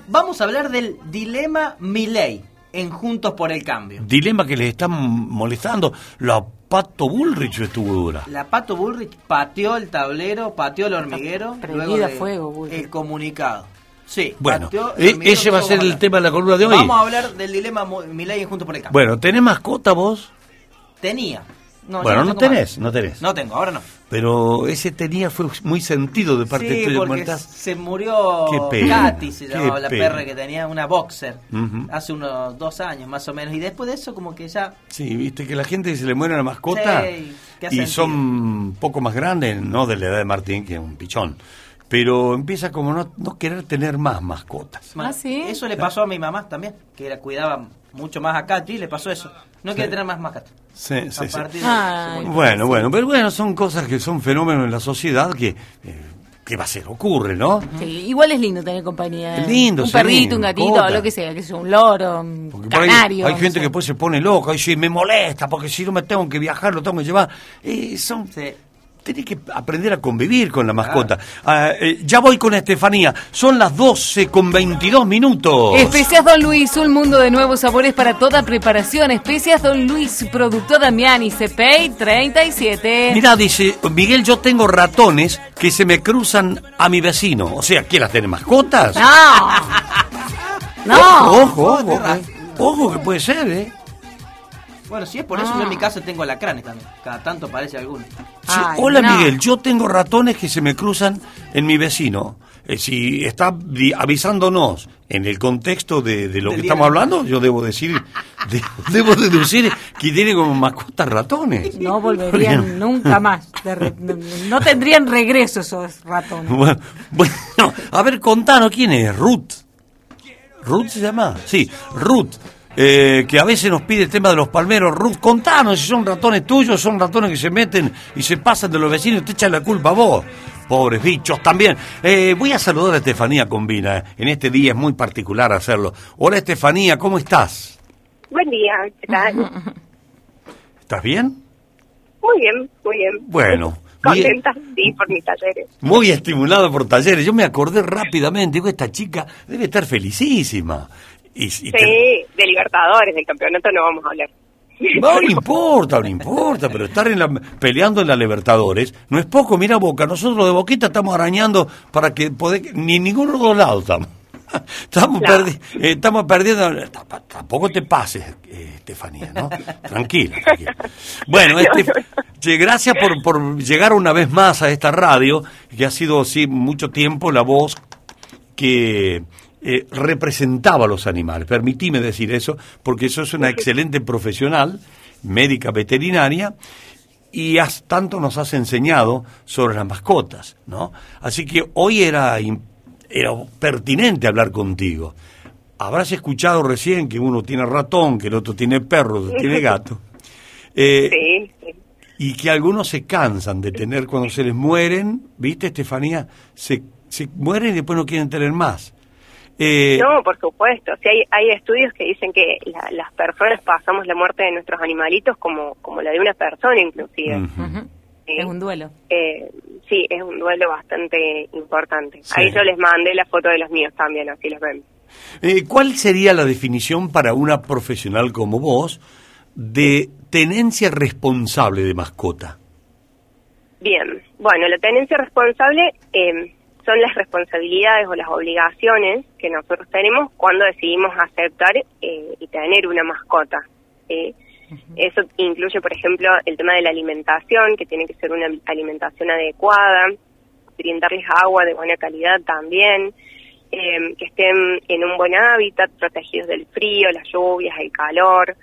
Vamos a hablar del dilema Milei en Juntos por el Cambio. Dilema que les están molestando. La Pato Bullrich estuvo dura. La Pato Bullrich pateó el tablero, pateó el hormiguero, prendida luego a de fuego, Bullrich. el comunicado. Sí, Bueno, pateó el eh, hormiguero, ese va a ser el hablar. tema de la columna de hoy. Vamos a hablar del dilema Milei en Juntos por el Cambio. Bueno, ¿tenés mascota vos? Tenía. No, bueno, no tenés, más. no tenés. No tengo, ahora no. Pero ese tenía fue muy sentido de parte Sí, tuya. porque se murió Qué pena, Katy, se qué llamaba la perra que tenía, una boxer, hace unos dos años más o menos. Y después de eso como que ya... Sí, viste que la gente se le muere la mascota Sí, ¿qué ha y sentido? son un poco más grandes, no de la edad de Martín, que es un pichón, pero empieza como no, no querer tener más mascotas. Ma- Eso le pasó a mi mamá también, que la cuidaba mucho más a Katy, le pasó eso. No quiere tener más mascotas. Sí, sí, sí. de-. Bueno, bueno, pero bueno, son cosas que son fenómenos en la sociedad que, eh, ¿qué va a ser? Ocurre, ¿no? Sí, igual es lindo tener compañía. Es lindo, Un sí, perrito, un gatito, lo que sea, que sea un loro, un Porque por ahí canario. hay no gente que después se pone loca y dice, me molesta, porque si no me tengo que viajar, lo tengo que llevar. Eh, son, Tenés que aprender a convivir con la mascota. Ah, eh, ya voy con Estefanía. Son las 12 con 22 minutos. Especias Don Luis, un mundo de nuevos sabores para toda preparación. Especias Don Luis, producto Damiani, CPI 37. Mira, dice Miguel, yo tengo ratones que se me cruzan a mi vecino. O sea, ¿quieras tener mascotas? No. No. Ojo, ojo, ojo. Ojo que puede ser, ¿eh? Bueno, si es por eso, Ah. yo en mi casa tengo alacranes también. Cada tanto parece alguno. Sí, hola Miguel, yo tengo ratones que se me cruzan en mi vecino. Eh, si está avisándonos en el contexto de, de lo que estamos de- hablando, yo debo decir, de- debo deducir que tiene como mascotas ratones. No volverían nunca más. de re- no, no tendrían regreso esos ratones. Bueno, bueno, a ver, contanos quién es Ruth. ¿Ruth se llama? Sí, Ruth. Eh, que a veces nos pide el tema de los palmeros. Ruth, contanos si son ratones tuyos, son ratones que se meten y se pasan de los vecinos y te echan la culpa a vos. Pobres bichos también. Eh, voy a saludar a Estefanía Combina. En este día es muy particular hacerlo. Hola Estefanía, ¿cómo estás? Buen día, ¿qué tal? ¿Estás bien? Muy bien, muy bien. Bueno. Contenta, sí, por mis talleres. Muy estimulado por talleres. Yo me acordé rápidamente, digo, esta chica debe estar felicísima. Y, y Sí, te- de Libertadores, del campeonato no vamos a hablar. No, no importa, no importa, pero estar en la, peleando en la Libertadores no es poco. Mira Boca, nosotros de Boquita estamos arañando para que poder, ni en ninguno de los lados estamos. Estamos, Claro. perdi- eh, estamos perdiendo. Tampoco te pases, eh, Estefanía, ¿no? Tranquila, tranquila. Bueno, este, che, gracias por, por llegar una vez más a esta radio, que ha sido sí, mucho tiempo la voz que eh, representaba a los animales. Permitime decir eso, porque sos una excelente profesional, médica veterinaria, y has, tanto nos has enseñado sobre las mascotas, ¿no? Así que hoy era, era pertinente hablar contigo. Habrás escuchado recién que uno tiene ratón, que el otro tiene perro, otro tiene gato. Eh, Sí, sí. y que algunos se cansan de tener cuando se les mueren, ¿viste, Estefanía? Se, se mueren y después no quieren tener más. Eh, No, por supuesto. Sí, hay, hay estudios que dicen que la- las personas pasamos la muerte de nuestros animalitos como, como la de una persona, inclusive. Es un duelo. Eh, sí, es un duelo bastante importante. Sí. Ahí yo les mandé la foto de los míos también, así los ven. Eh, ¿Cuál sería la definición para una profesional como vos de tenencia responsable de mascota? Bien, bueno, la tenencia responsable eh, son las responsabilidades o las obligaciones que nosotros tenemos cuando decidimos aceptar eh, y tener una mascota. ¿sí? Eso incluye, por ejemplo, el tema de la alimentación, que tiene que ser una alimentación adecuada, brindarles agua de buena calidad también, eh, que estén en un buen hábitat, protegidos del frío, las lluvias, el calor,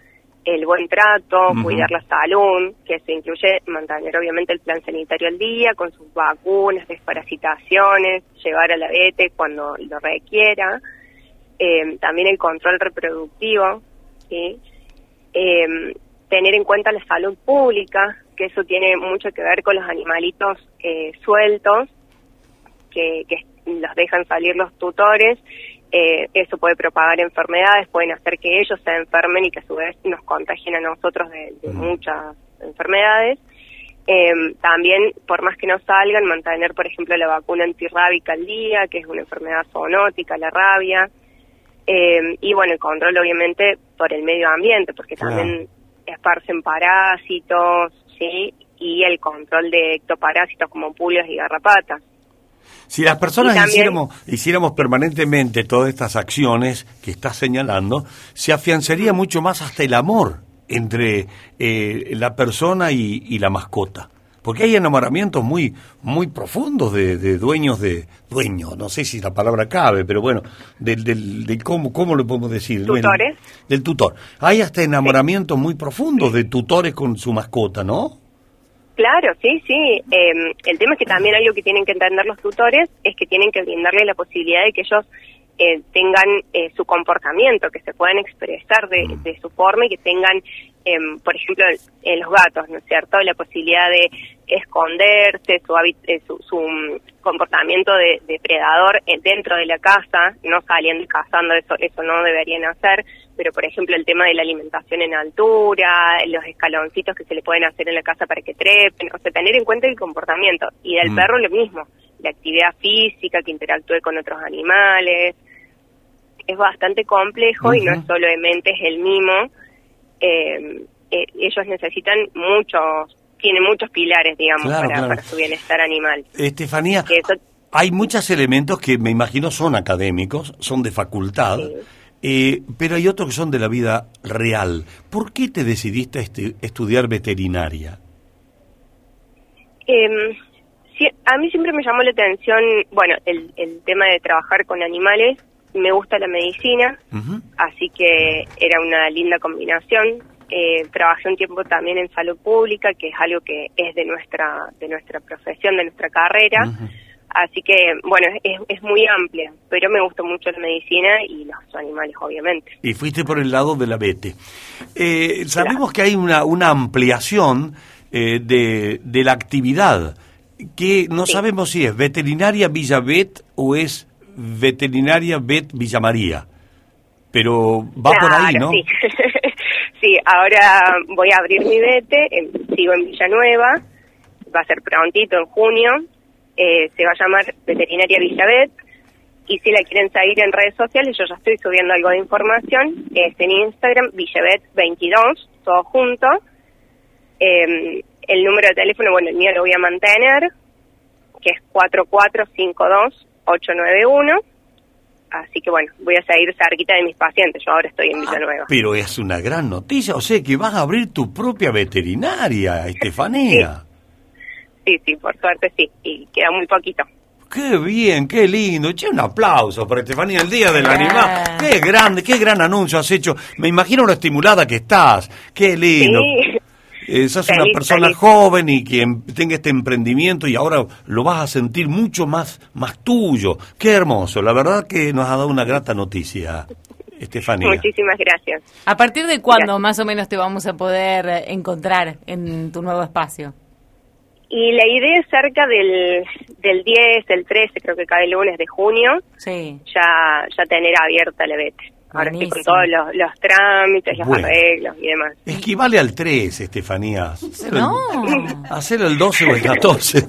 el buen trato, Ujú. cuidar la salud, que se incluye mantener obviamente el plan sanitario al día con sus vacunas, desparasitaciones, llevar a la vete cuando lo requiera, eh, también el control reproductivo, ¿sí? Eh, tener en cuenta la salud pública, que eso tiene mucho que ver con los animalitos eh, sueltos, que, que los dejan salir los tutores, eh, eso puede propagar enfermedades, pueden hacer que ellos se enfermen y que a su vez nos contagien a nosotros de, de muchas enfermedades. Eh, también, por más que no salgan, mantener, por ejemplo, la vacuna antirrábica al día, que es una enfermedad zoonótica, la rabia. Eh, y bueno, el control obviamente por el medio ambiente, porque Claro. también esparcen parásitos, ¿sí? Y el control de ectoparásitos como pulgas y garrapatas. Si las personas también- hiciéramos, hiciéramos permanentemente todas estas acciones que estás señalando, se afianzaría mucho más hasta el amor entre eh, la persona y, y la mascota. Porque hay enamoramientos muy muy profundos de, de dueños de dueños, no sé si la palabra cabe, pero bueno, del, del, del cómo cómo lo podemos decir, ¿Tutores? del tutor. Hay hasta enamoramientos muy profundos de tutores con su mascota, ¿no? Claro, sí, sí. Eh, el tema es que también algo que tienen que entender los tutores es que tienen que brindarle la posibilidad de que ellos eh, tengan eh, su comportamiento, que se puedan expresar de, de su forma y que tengan, em, por ejemplo, en los gatos, ¿no es cierto?, la posibilidad de esconderse, su, eh, su, su, mm, comportamiento de depredador eh, dentro de la casa, no saliendo y cazando, eso, eso no deberían hacer, pero por ejemplo el tema de la alimentación en altura, los escaloncitos que se le pueden hacer en la casa para que trepen, o sea, tener en cuenta el comportamiento. Y del Mm. perro lo mismo, la actividad física, que interactúe con otros animales. Es bastante complejo y no es solamente es el mimo. Eh, eh, ellos necesitan muchos, tienen muchos pilares, digamos, Claro, para, claro. para su bienestar animal. Estefanía, eso hay muchos elementos que me imagino son académicos, son de facultad, eh, pero hay otros que son de la vida real. ¿Por qué te decidiste este- estudiar veterinaria? Eh, sí, a mí siempre me llamó la atención, bueno, el, el tema de trabajar con animales. Me gusta la medicina, así que era una linda combinación. Eh, trabajé un tiempo también en salud pública, que es algo que es de nuestra de nuestra profesión, de nuestra carrera. Así que, bueno, es, es muy amplia, pero me gusta mucho la medicina y los animales, obviamente. Y fuiste por el lado de la vete. Eh, sabemos que hay una, una ampliación eh, de, de la actividad, que no sabemos si es veterinaria Villa Bet o es veterinaria Bet Villa María. Pero va por ahí, ¿no? Sí. sí, ahora voy a abrir mi vete, en- sigo en Villanueva, va a ser prontito en junio, eh, se va a llamar Veterinaria Villavet, y si la quieren seguir en redes sociales, yo ya estoy subiendo algo de información, es en Instagram, Villavet22, todo junto. Eh, el número de teléfono, bueno, el mío lo voy a mantener, que es 4452-891. Así que bueno, voy a seguir cerquita de mis pacientes. Yo ahora estoy en Villanueva. Pero es una gran noticia, o sea que vas a abrir tu propia veterinaria, Estefanía. Sí, sí, por suerte sí. Y queda muy poquito. Qué bien, qué lindo. Che, un aplauso para Estefanía, el Día del Ah. Animal. Qué grande, qué gran anuncio has hecho. Me imagino lo estimulada que estás. Qué lindo. Sí. Eh, sos una persona feliz. joven y que em- tenga este emprendimiento y ahora lo vas a sentir mucho más, más tuyo. Qué hermoso. La verdad que nos ha dado una grata noticia, Estefanía. Muchísimas gracias. ¿A partir de cuándo más o menos te vamos a poder eh, encontrar en tu nuevo espacio? Y la idea es cerca del, del 10, el 13, creo que cae el lunes de junio, Sí. ya, ya tener abierta la vete. Ahora estoy con Buenísimo. todos los, los trámites, los Bueno. arreglos y demás. Equivale al 3, Estefanía. Hacelo No. el, hacelo el 12 o el 14.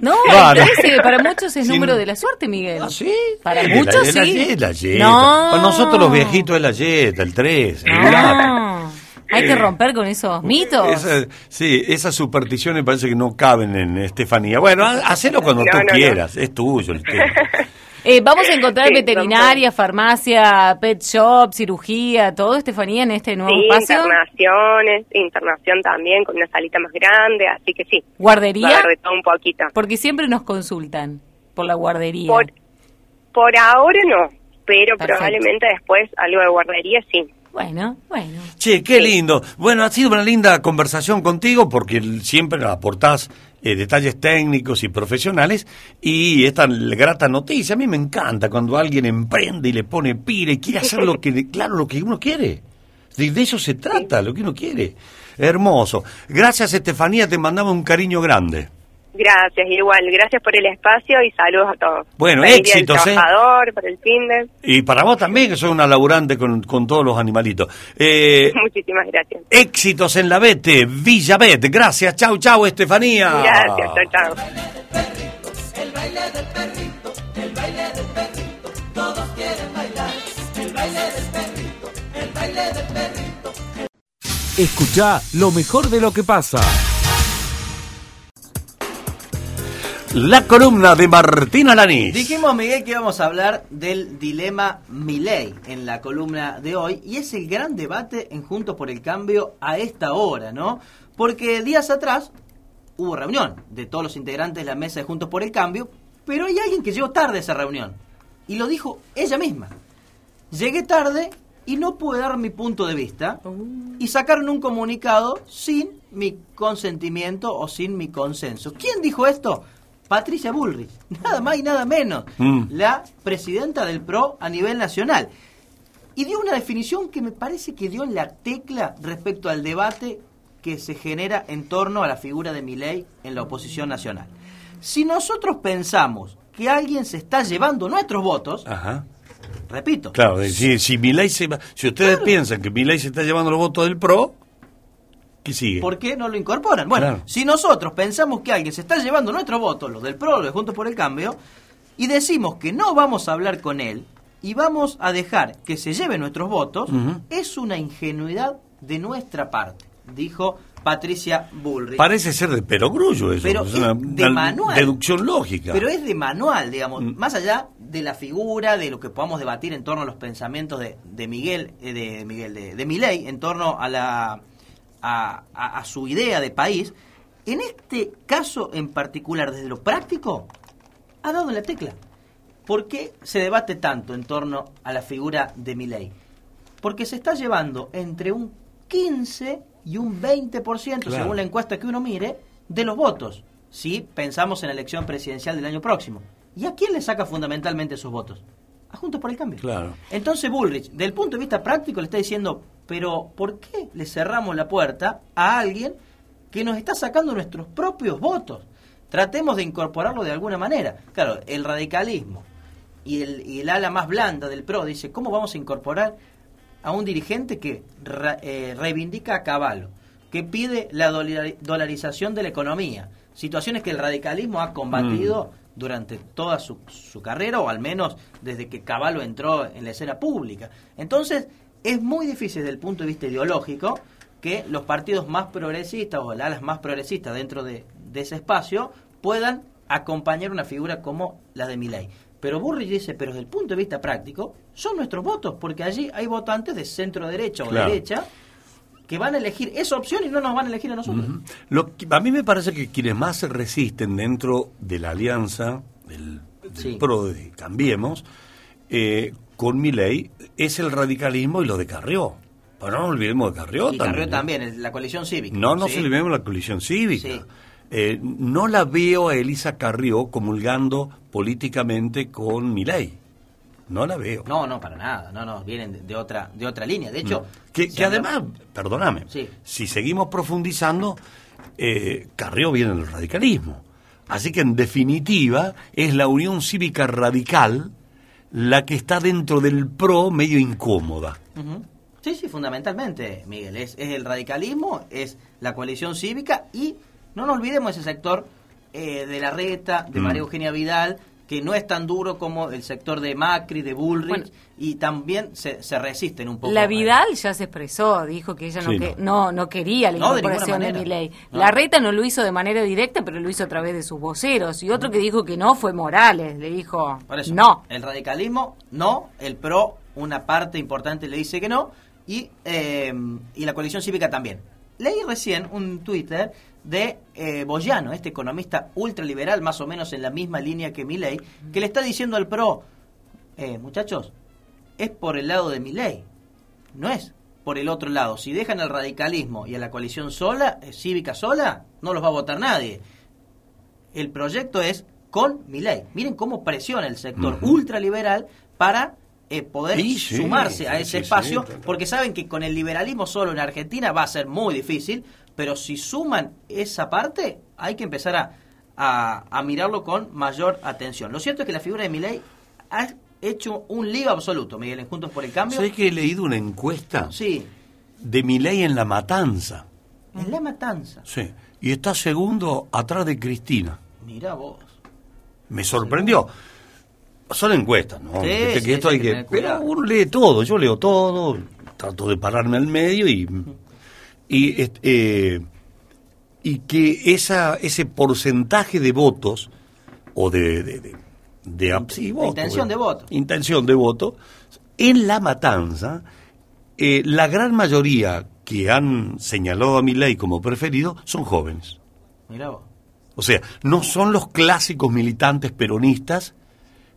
No, Claro. el 13 para muchos es Sí. número de la suerte, Miguel. ¿Ah, sí? Para Es muchos la, es la sí. ye- la yeta. No. Para nosotros los viejitos es la yeta, el 3. el. No. Hay que romper con esos mitos. Esa- sí, esas supersticiones parece que no caben en Estefanía. Bueno, ha- hacelo cuando No, tú no, no. quieras, es tuyo el tema. Eh, vamos a encontrar Sí, veterinaria, farmacia, pet shop, cirugía, todo, Estefanía, en este nuevo Sí, espacio. internaciones, internación también, con una salita más grande, así que sí. ¿Guardería? Va a haber de todo un poquito. Porque siempre nos consultan por la guardería. Por, por ahora no, pero Perfecto. probablemente después algo de guardería sí. Bueno, bueno. Che, qué lindo. Bueno, ha sido una linda conversación contigo porque siempre aportás eh, detalles técnicos y profesionales y esta grata noticia. A mí me encanta cuando alguien emprende y le pone pira y quiere hacer lo que, claro, lo que uno quiere. De, de eso se trata, lo que uno quiere. Hermoso. Gracias, Estefanía, te mandamos un cariño grande. Gracias, igual. Gracias por el espacio y saludos a todos. Bueno, Feliz éxitos, ¿eh? trabajador, por el fin de... Y para vos también, que sos una laburante con, con todos los animalitos. Eh, Muchísimas gracias. éxitos en la Vete, Villa Bet. Gracias, chau, chau, Estefanía. Gracias, chao, chao. El baile del perrito, el baile del perrito, todos quieren bailar. El baile del perrito, el baile del perrito. Escucha lo mejor de lo que pasa. La columna de Martín Alanís. Dijimos, Miguel, que íbamos a hablar del dilema Milei en la columna de hoy, y es el gran debate en Juntos por el Cambio a esta hora, ¿no? Porque días atrás hubo reunión de todos los integrantes de la mesa de Juntos por el Cambio, pero hay alguien que llegó tarde a esa reunión, y lo dijo ella misma. Llegué tarde y no pude dar mi punto de vista, y sacaron un comunicado sin mi consentimiento o sin mi consenso. ¿Quién dijo esto? Patricia Bullrich, nada más y nada menos, Mm. la presidenta del PRO a nivel nacional. Y dio una definición que me parece que dio en la tecla respecto al debate que se genera en torno a la figura de Milei en la oposición nacional. Si nosotros pensamos que alguien se está llevando nuestros votos, Ajá. repito, Claro, si, si Milei se va- si ustedes piensan que Milei se está llevando los votos del PRO, ¿qué sigue? ¿Por qué no lo incorporan? Bueno, Claro. si nosotros pensamos que alguien se está llevando nuestros votos, los del PRO, los de Juntos por el Cambio, y decimos que no vamos a hablar con él y vamos a dejar que se lleve nuestros votos, es una ingenuidad de nuestra parte, dijo Patricia Bullrich. Parece ser de perogrullo eso. Pero es una, de una manual. deducción lógica. Pero es de manual, digamos, Mm. más allá de la figura, de lo que podamos debatir en torno a los pensamientos de, de Miguel, eh, de Miguel, de, de Milei, en torno a la a, a- a su idea de país. En este caso en particular, desde lo práctico, ha dado en la tecla. ¿Por qué se debate tanto en torno a la figura de Milei? Porque se está llevando entre un 15 y un 20%, Claro. según la encuesta que uno mire, de los votos, si pensamos en la elección presidencial del año próximo. ¿Y a quién le saca fundamentalmente esos votos? A Juntos por el Cambio. Claro. Entonces Bullrich, del punto de vista práctico, le está diciendo, pero ¿por qué le cerramos la puerta a alguien que nos está sacando nuestros propios votos? Tratemos de incorporarlo de alguna manera. Claro, el radicalismo y el, y el ala más blanda del PRO dice, ¿cómo vamos a incorporar a un dirigente que eh, reivindica a Caballo, que pide la dolari- dolarización de la economía? Situaciones que el radicalismo ha combatido durante toda su, su carrera, o al menos desde que Caballo entró en la escena pública. Entonces, es muy difícil desde el punto de vista ideológico que los partidos más progresistas o las alas más progresistas dentro de, de ese espacio puedan acompañar una figura como la de Milei. Pero Burrich dice, pero desde el punto de vista práctico, son nuestros votos, porque allí hay votantes de centro derecha o Claro. derecha que van a elegir esa opción y no nos van a elegir a nosotros. Lo que- a mí me parece que quienes más se resisten dentro de la alianza del, del Sí. PRO de Cambiemos eh, con mi ley es el radicalismo y lo de Carrió. Pero no nos olvidemos de Carrió Y también. Carrió ¿eh? también, el- la coalición cívica. No nos Sí. olvidemos de la colisión cívica. Sí. Eh, no la veo a Elisa Carrió comulgando políticamente con Milei. No la veo. No, no, para nada. No, no, vienen de, de otra de otra línea. De hecho, No. que, además, perdóname, Sí. si seguimos profundizando, eh, Carrió viene del radicalismo. Así que en definitiva es la Unión Cívica Radical la que está dentro del PRO medio incómoda. Sí, sí, fundamentalmente, Miguel. Es, es el radicalismo, es la coalición cívica y no nos olvidemos ese sector eh, de la reta, de Mm. María Eugenia Vidal, que no es tan duro como el sector de Macri, de Bullrich, Bueno. y también se, se resisten un poco. La Vidal ya se expresó, dijo que ella no, Sí, que- no. no quería la No, de incorporación de. Milei. No. La Reta no lo hizo de manera directa, pero lo hizo a través de sus voceros. Y otro que dijo que no fue Morales, le dijo Por eso, no. El radicalismo, no. El PRO, una parte importante le dice que no. Y, eh, y la coalición cívica también. Leí recién un Twitter de eh, Boyano, este economista ultraliberal, más o menos en la misma línea que Milei, que le está diciendo al PRO, eh, muchachos, es por el lado de Milei, no es por el otro lado. Si dejan al radicalismo y a la coalición sola, eh, cívica sola, no los va a votar nadie el proyecto es con Milei. Miren cómo presiona el sector ultraliberal para eh, poder Sí, sí, sumarse a ese sí, espacio, porque saben que con el liberalismo solo en Argentina va a ser muy difícil, pero si suman esa parte, hay que empezar a, a- a mirarlo con mayor atención. Lo cierto es que la figura de Milei ha hecho un lío absoluto, Miguel, en Juntos por el Cambio. ¿Sabes que he leído una encuesta Sí, de Milei en La Matanza? en la matanza. Sí. Y está segundo atrás de Cristina. Mira vos. Me sorprendió. Son encuestas, ¿no? Sí, que esto hay que Pero uno lee todo, yo leo todo, trato de pararme al medio y... Y, eh, y que esa, ese porcentaje de votos, o de... de, de, de sí, voto, intención de voto. Intención de voto, en la matanza, eh, la gran mayoría que han señalado a mi ley como preferido son jóvenes. Mira vos. O sea, no son los clásicos militantes peronistas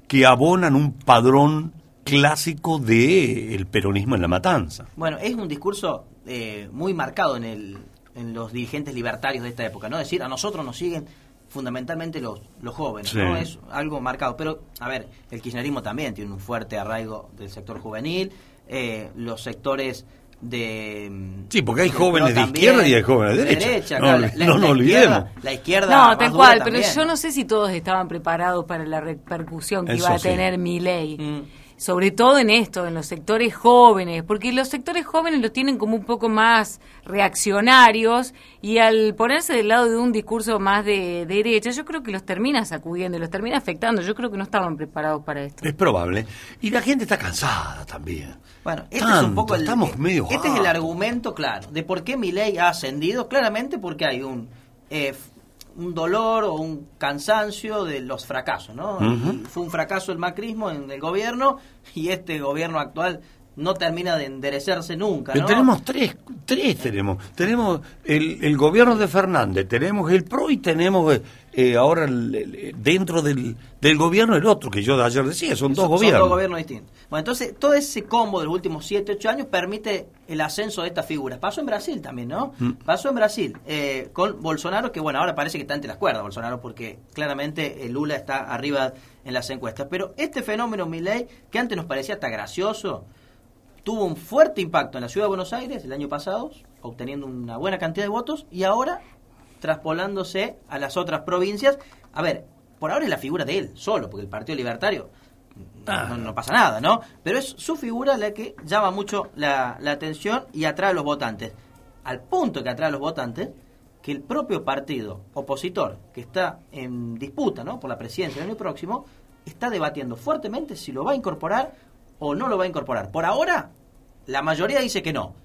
que abonan un padrón clásico del el peronismo en la matanza. Bueno, es un discurso eh, muy marcado en, el, en los dirigentes libertarios de esta época, ¿no? Es decir, a nosotros nos siguen fundamentalmente los, los jóvenes, Sí. ¿no? Es algo marcado. Pero, a ver, el kirchnerismo también tiene un fuerte arraigo del sector juvenil, eh, los sectores de... mm, Sí, porque hay jóvenes de izquierda y hay jóvenes de derecha. No, claro, no la- la olvidemos. izquierda- La izquierda No, tal cual, pero yo no sé si todos estaban preparados para la repercusión que Eso iba a sí. tener mi ley. Mm. Sobre todo en esto, en los sectores jóvenes, porque los sectores jóvenes los tienen como un poco más reaccionarios y al ponerse del lado de un discurso más de derecha, yo creo que los termina sacudiendo, los termina afectando. Yo creo que no estaban preparados para esto. Es probable. Y la gente está cansada también. Bueno, este es un poco el, estamos medio este es el argumento claro de por qué mi ley ha ascendido, claramente porque hay un eh, f- un dolor o un cansancio de los fracasos, ¿no? Fue un fracaso el macrismo en el gobierno y este gobierno actual no termina de enderecerse nunca, Pero tenemos tres, tres tenemos. Tenemos el, el gobierno de Fernández, tenemos el PRO y tenemos eh, ahora el- el- dentro del, del gobierno el otro, que yo de ayer decía, son dos gobiernos. Son dos gobiernos distintos. Bueno, entonces todo ese combo de los últimos 7, 8 años permite el ascenso de estas figuras. Pasó en Brasil también, ¿no? Mm. Pasó en Brasil eh, con Bolsonaro, que bueno, ahora parece que está entre las cuerdas Bolsonaro, porque claramente eh, Lula está arriba en las encuestas. Pero este fenómeno Milei, que antes nos parecía hasta gracioso, tuvo un fuerte impacto en la ciudad de Buenos Aires el año pasado, obteniendo una buena cantidad de votos, y ahora traspolándose a las otras provincias. A ver, por ahora es la figura de él, solo, porque el Partido Libertario Ah. no, no pasa nada, ¿no? Pero es su figura la que llama mucho la, la atención y atrae a los votantes. Al punto que atrae a los votantes que el propio partido opositor que está en disputa ¿no? por la presidencia el año próximo está debatiendo fuertemente si lo va a incorporar o no lo va a incorporar. Por ahora, la mayoría dice que no.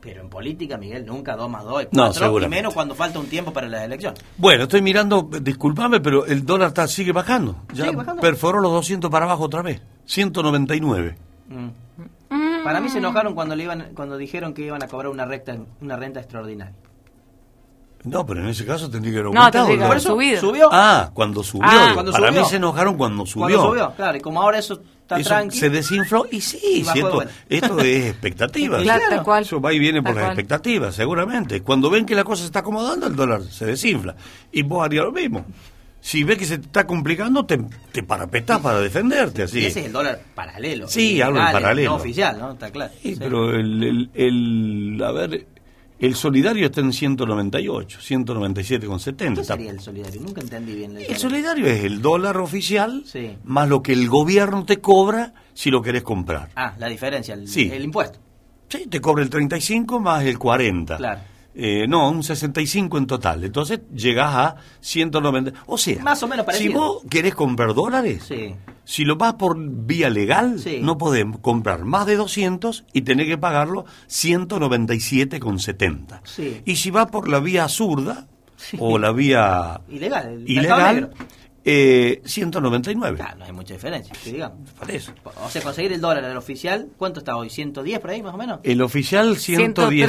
Pero en política, Miguel, nunca 2 más 2 es No, 4, y seguramente. menos cuando falta un tiempo para las elecciones. Bueno, estoy mirando, disculpame, pero el dólar está, sigue bajando. Ya Sigue bajando. perforó los 200 para abajo otra vez. 199. Mm. Para mí se enojaron cuando le iban, cuando dijeron que iban a cobrar una recta, una renta extraordinaria. No, pero en ese caso tendría que haber No, aumentado. tendría que ¿no? eso, subido. subió. Ah, cuando subió. Ah, cuando Para subió. mí se enojaron cuando subió. Cuando subió, claro, y como ahora eso está Eso tranqui. se desinfló y sí, Y si esto, es expectativa. Claro, tal cual. Eso va y viene por Tal las cual. expectativas, seguramente. Cuando ven que la cosa se está acomodando, el dólar se desinfla. Y vos harías lo mismo. Si ves que se te está complicando, te, te parapetás para defenderte así. Y ese es el dólar paralelo. Sí, hablo en el paralelo. No oficial, ¿no? Está claro. Sí, Sí. pero el, el, el- a ver, el solidario está en 198, 197,70. ¿Qué sería el solidario? Nunca entendí bien. la El idea. solidario es el dólar oficial Sí. más lo que el gobierno te cobra si lo querés comprar. Ah, la diferencia, el, Sí. el impuesto. Sí, te cobra el 35 más el 40. Claro. Eh, no, un 65 en total. Entonces llegas a 190. O sea, Más o menos si parecido. vos querés comprar dólares, Sí. si lo vas por vía legal, Sí. no podés comprar más de 200 y tenés que pagarlo 197,70. Sí. Y si vas por la vía zurda o la vía Ilegal. ilegal. Eh, 199. Ah, no hay mucha diferencia, que digamos. Por eso. O sea, conseguir el dólar al oficial, ¿cuánto está hoy? ¿110 por ahí más o menos? El oficial 110.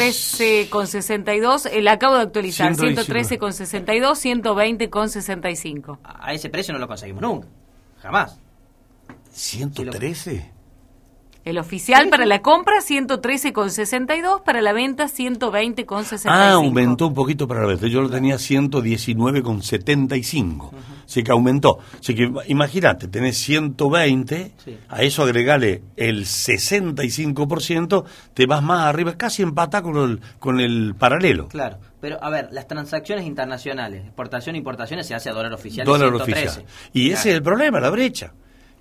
113,62. Eh, la acabo de actualizar. 119. 113,62, 120,65. A ese precio no lo conseguimos nunca. Jamás. ¿113? El oficial para la compra 113,62, para la venta 120,65. Ah, aumentó un poquito para la vez. Yo lo tenía 119,75. Así que aumentó. Así que imagínate, tenés 120, Sí. a eso agregale el 65%, te vas más arriba, casi empata con el, con el paralelo. Claro. Pero, a ver, las transacciones internacionales, exportación e importaciones, se hace a dólar oficial. dólar 113. oficial. Y ese es el problema, la brecha.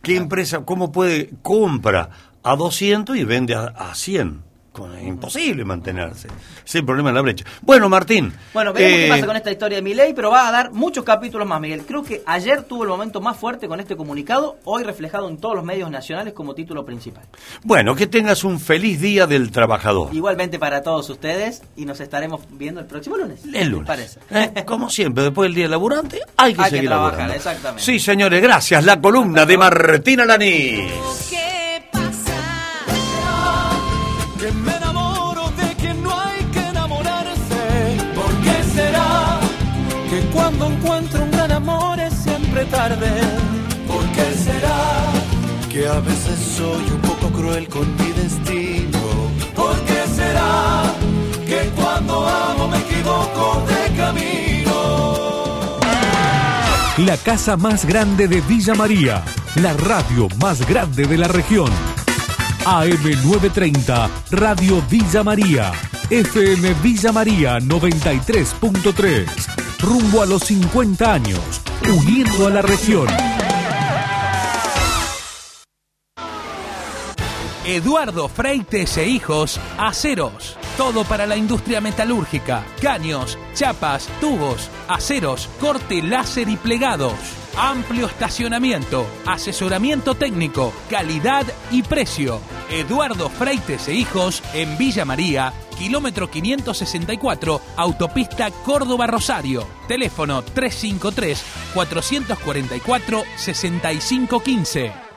¿Qué empresa, cómo puede, compra a 200 y vende a, a 100? Con- Es imposible mantenerse. Es el problema de la brecha. Bueno, Martín. Bueno, veremos eh, qué pasa con esta historia de Milei, pero va a dar muchos capítulos más, Miguel. Creo que ayer tuvo el momento más fuerte con este comunicado, hoy reflejado en todos los medios nacionales como título principal. Bueno, que tengas un feliz día del trabajador. Igualmente para todos ustedes y nos estaremos viendo el próximo lunes. El ¿les lunes. parece? Eh, Como siempre, después del día laborante, hay que Hay que seguir trabajar, laborando. exactamente. Sí, señores, gracias. La columna de Martín Alanís. ¿Qué pasa? Me enamoro de que no hay que enamorarse. ¿Por qué será que cuando encuentro un gran amor es siempre tarde? ¿Por qué será que a veces soy un poco cruel con mi destino? ¿Por qué será que cuando amo me equivoco de camino? La casa más grande de Villa María. La radio más grande de la región. AM930, Radio Villa María. FM Villa María 93.3. Rumbo a los 50 años. Uniendo a la región. Eduardo Freites e Hijos, Aceros. Todo para la industria metalúrgica. Caños, chapas, tubos, aceros, corte láser y plegados. Amplio estacionamiento, asesoramiento técnico, calidad y precio. Eduardo Freites e Hijos en Villa María, kilómetro 564, autopista Córdoba-Rosario. Teléfono 353-444-6515.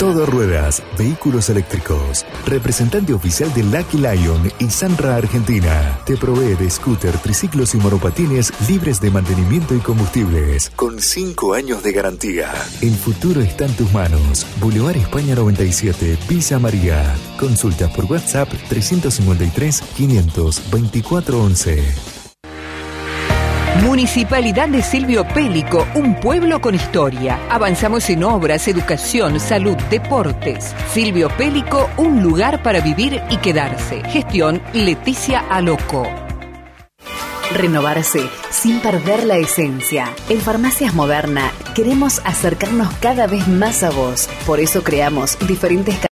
Todo Ruedas, Vehículos Eléctricos. Representante oficial de Lucky Lion y Sanra Argentina. Te provee de scooter, triciclos y monopatines libres de mantenimiento y combustibles. Con 5 años de garantía. El futuro está en tus manos. Boulevard España 97, Villa María. Consultas por WhatsApp 353 524 11. Municipalidad de Silvio Pélico, un pueblo con historia. Avanzamos en obras, educación, salud, deportes. Silvio Pélico, un lugar para vivir y quedarse. Gestión Leticia Aloco. Renovarse sin perder la esencia. En Farmacias Moderna queremos acercarnos cada vez más a vos. Por eso creamos diferentes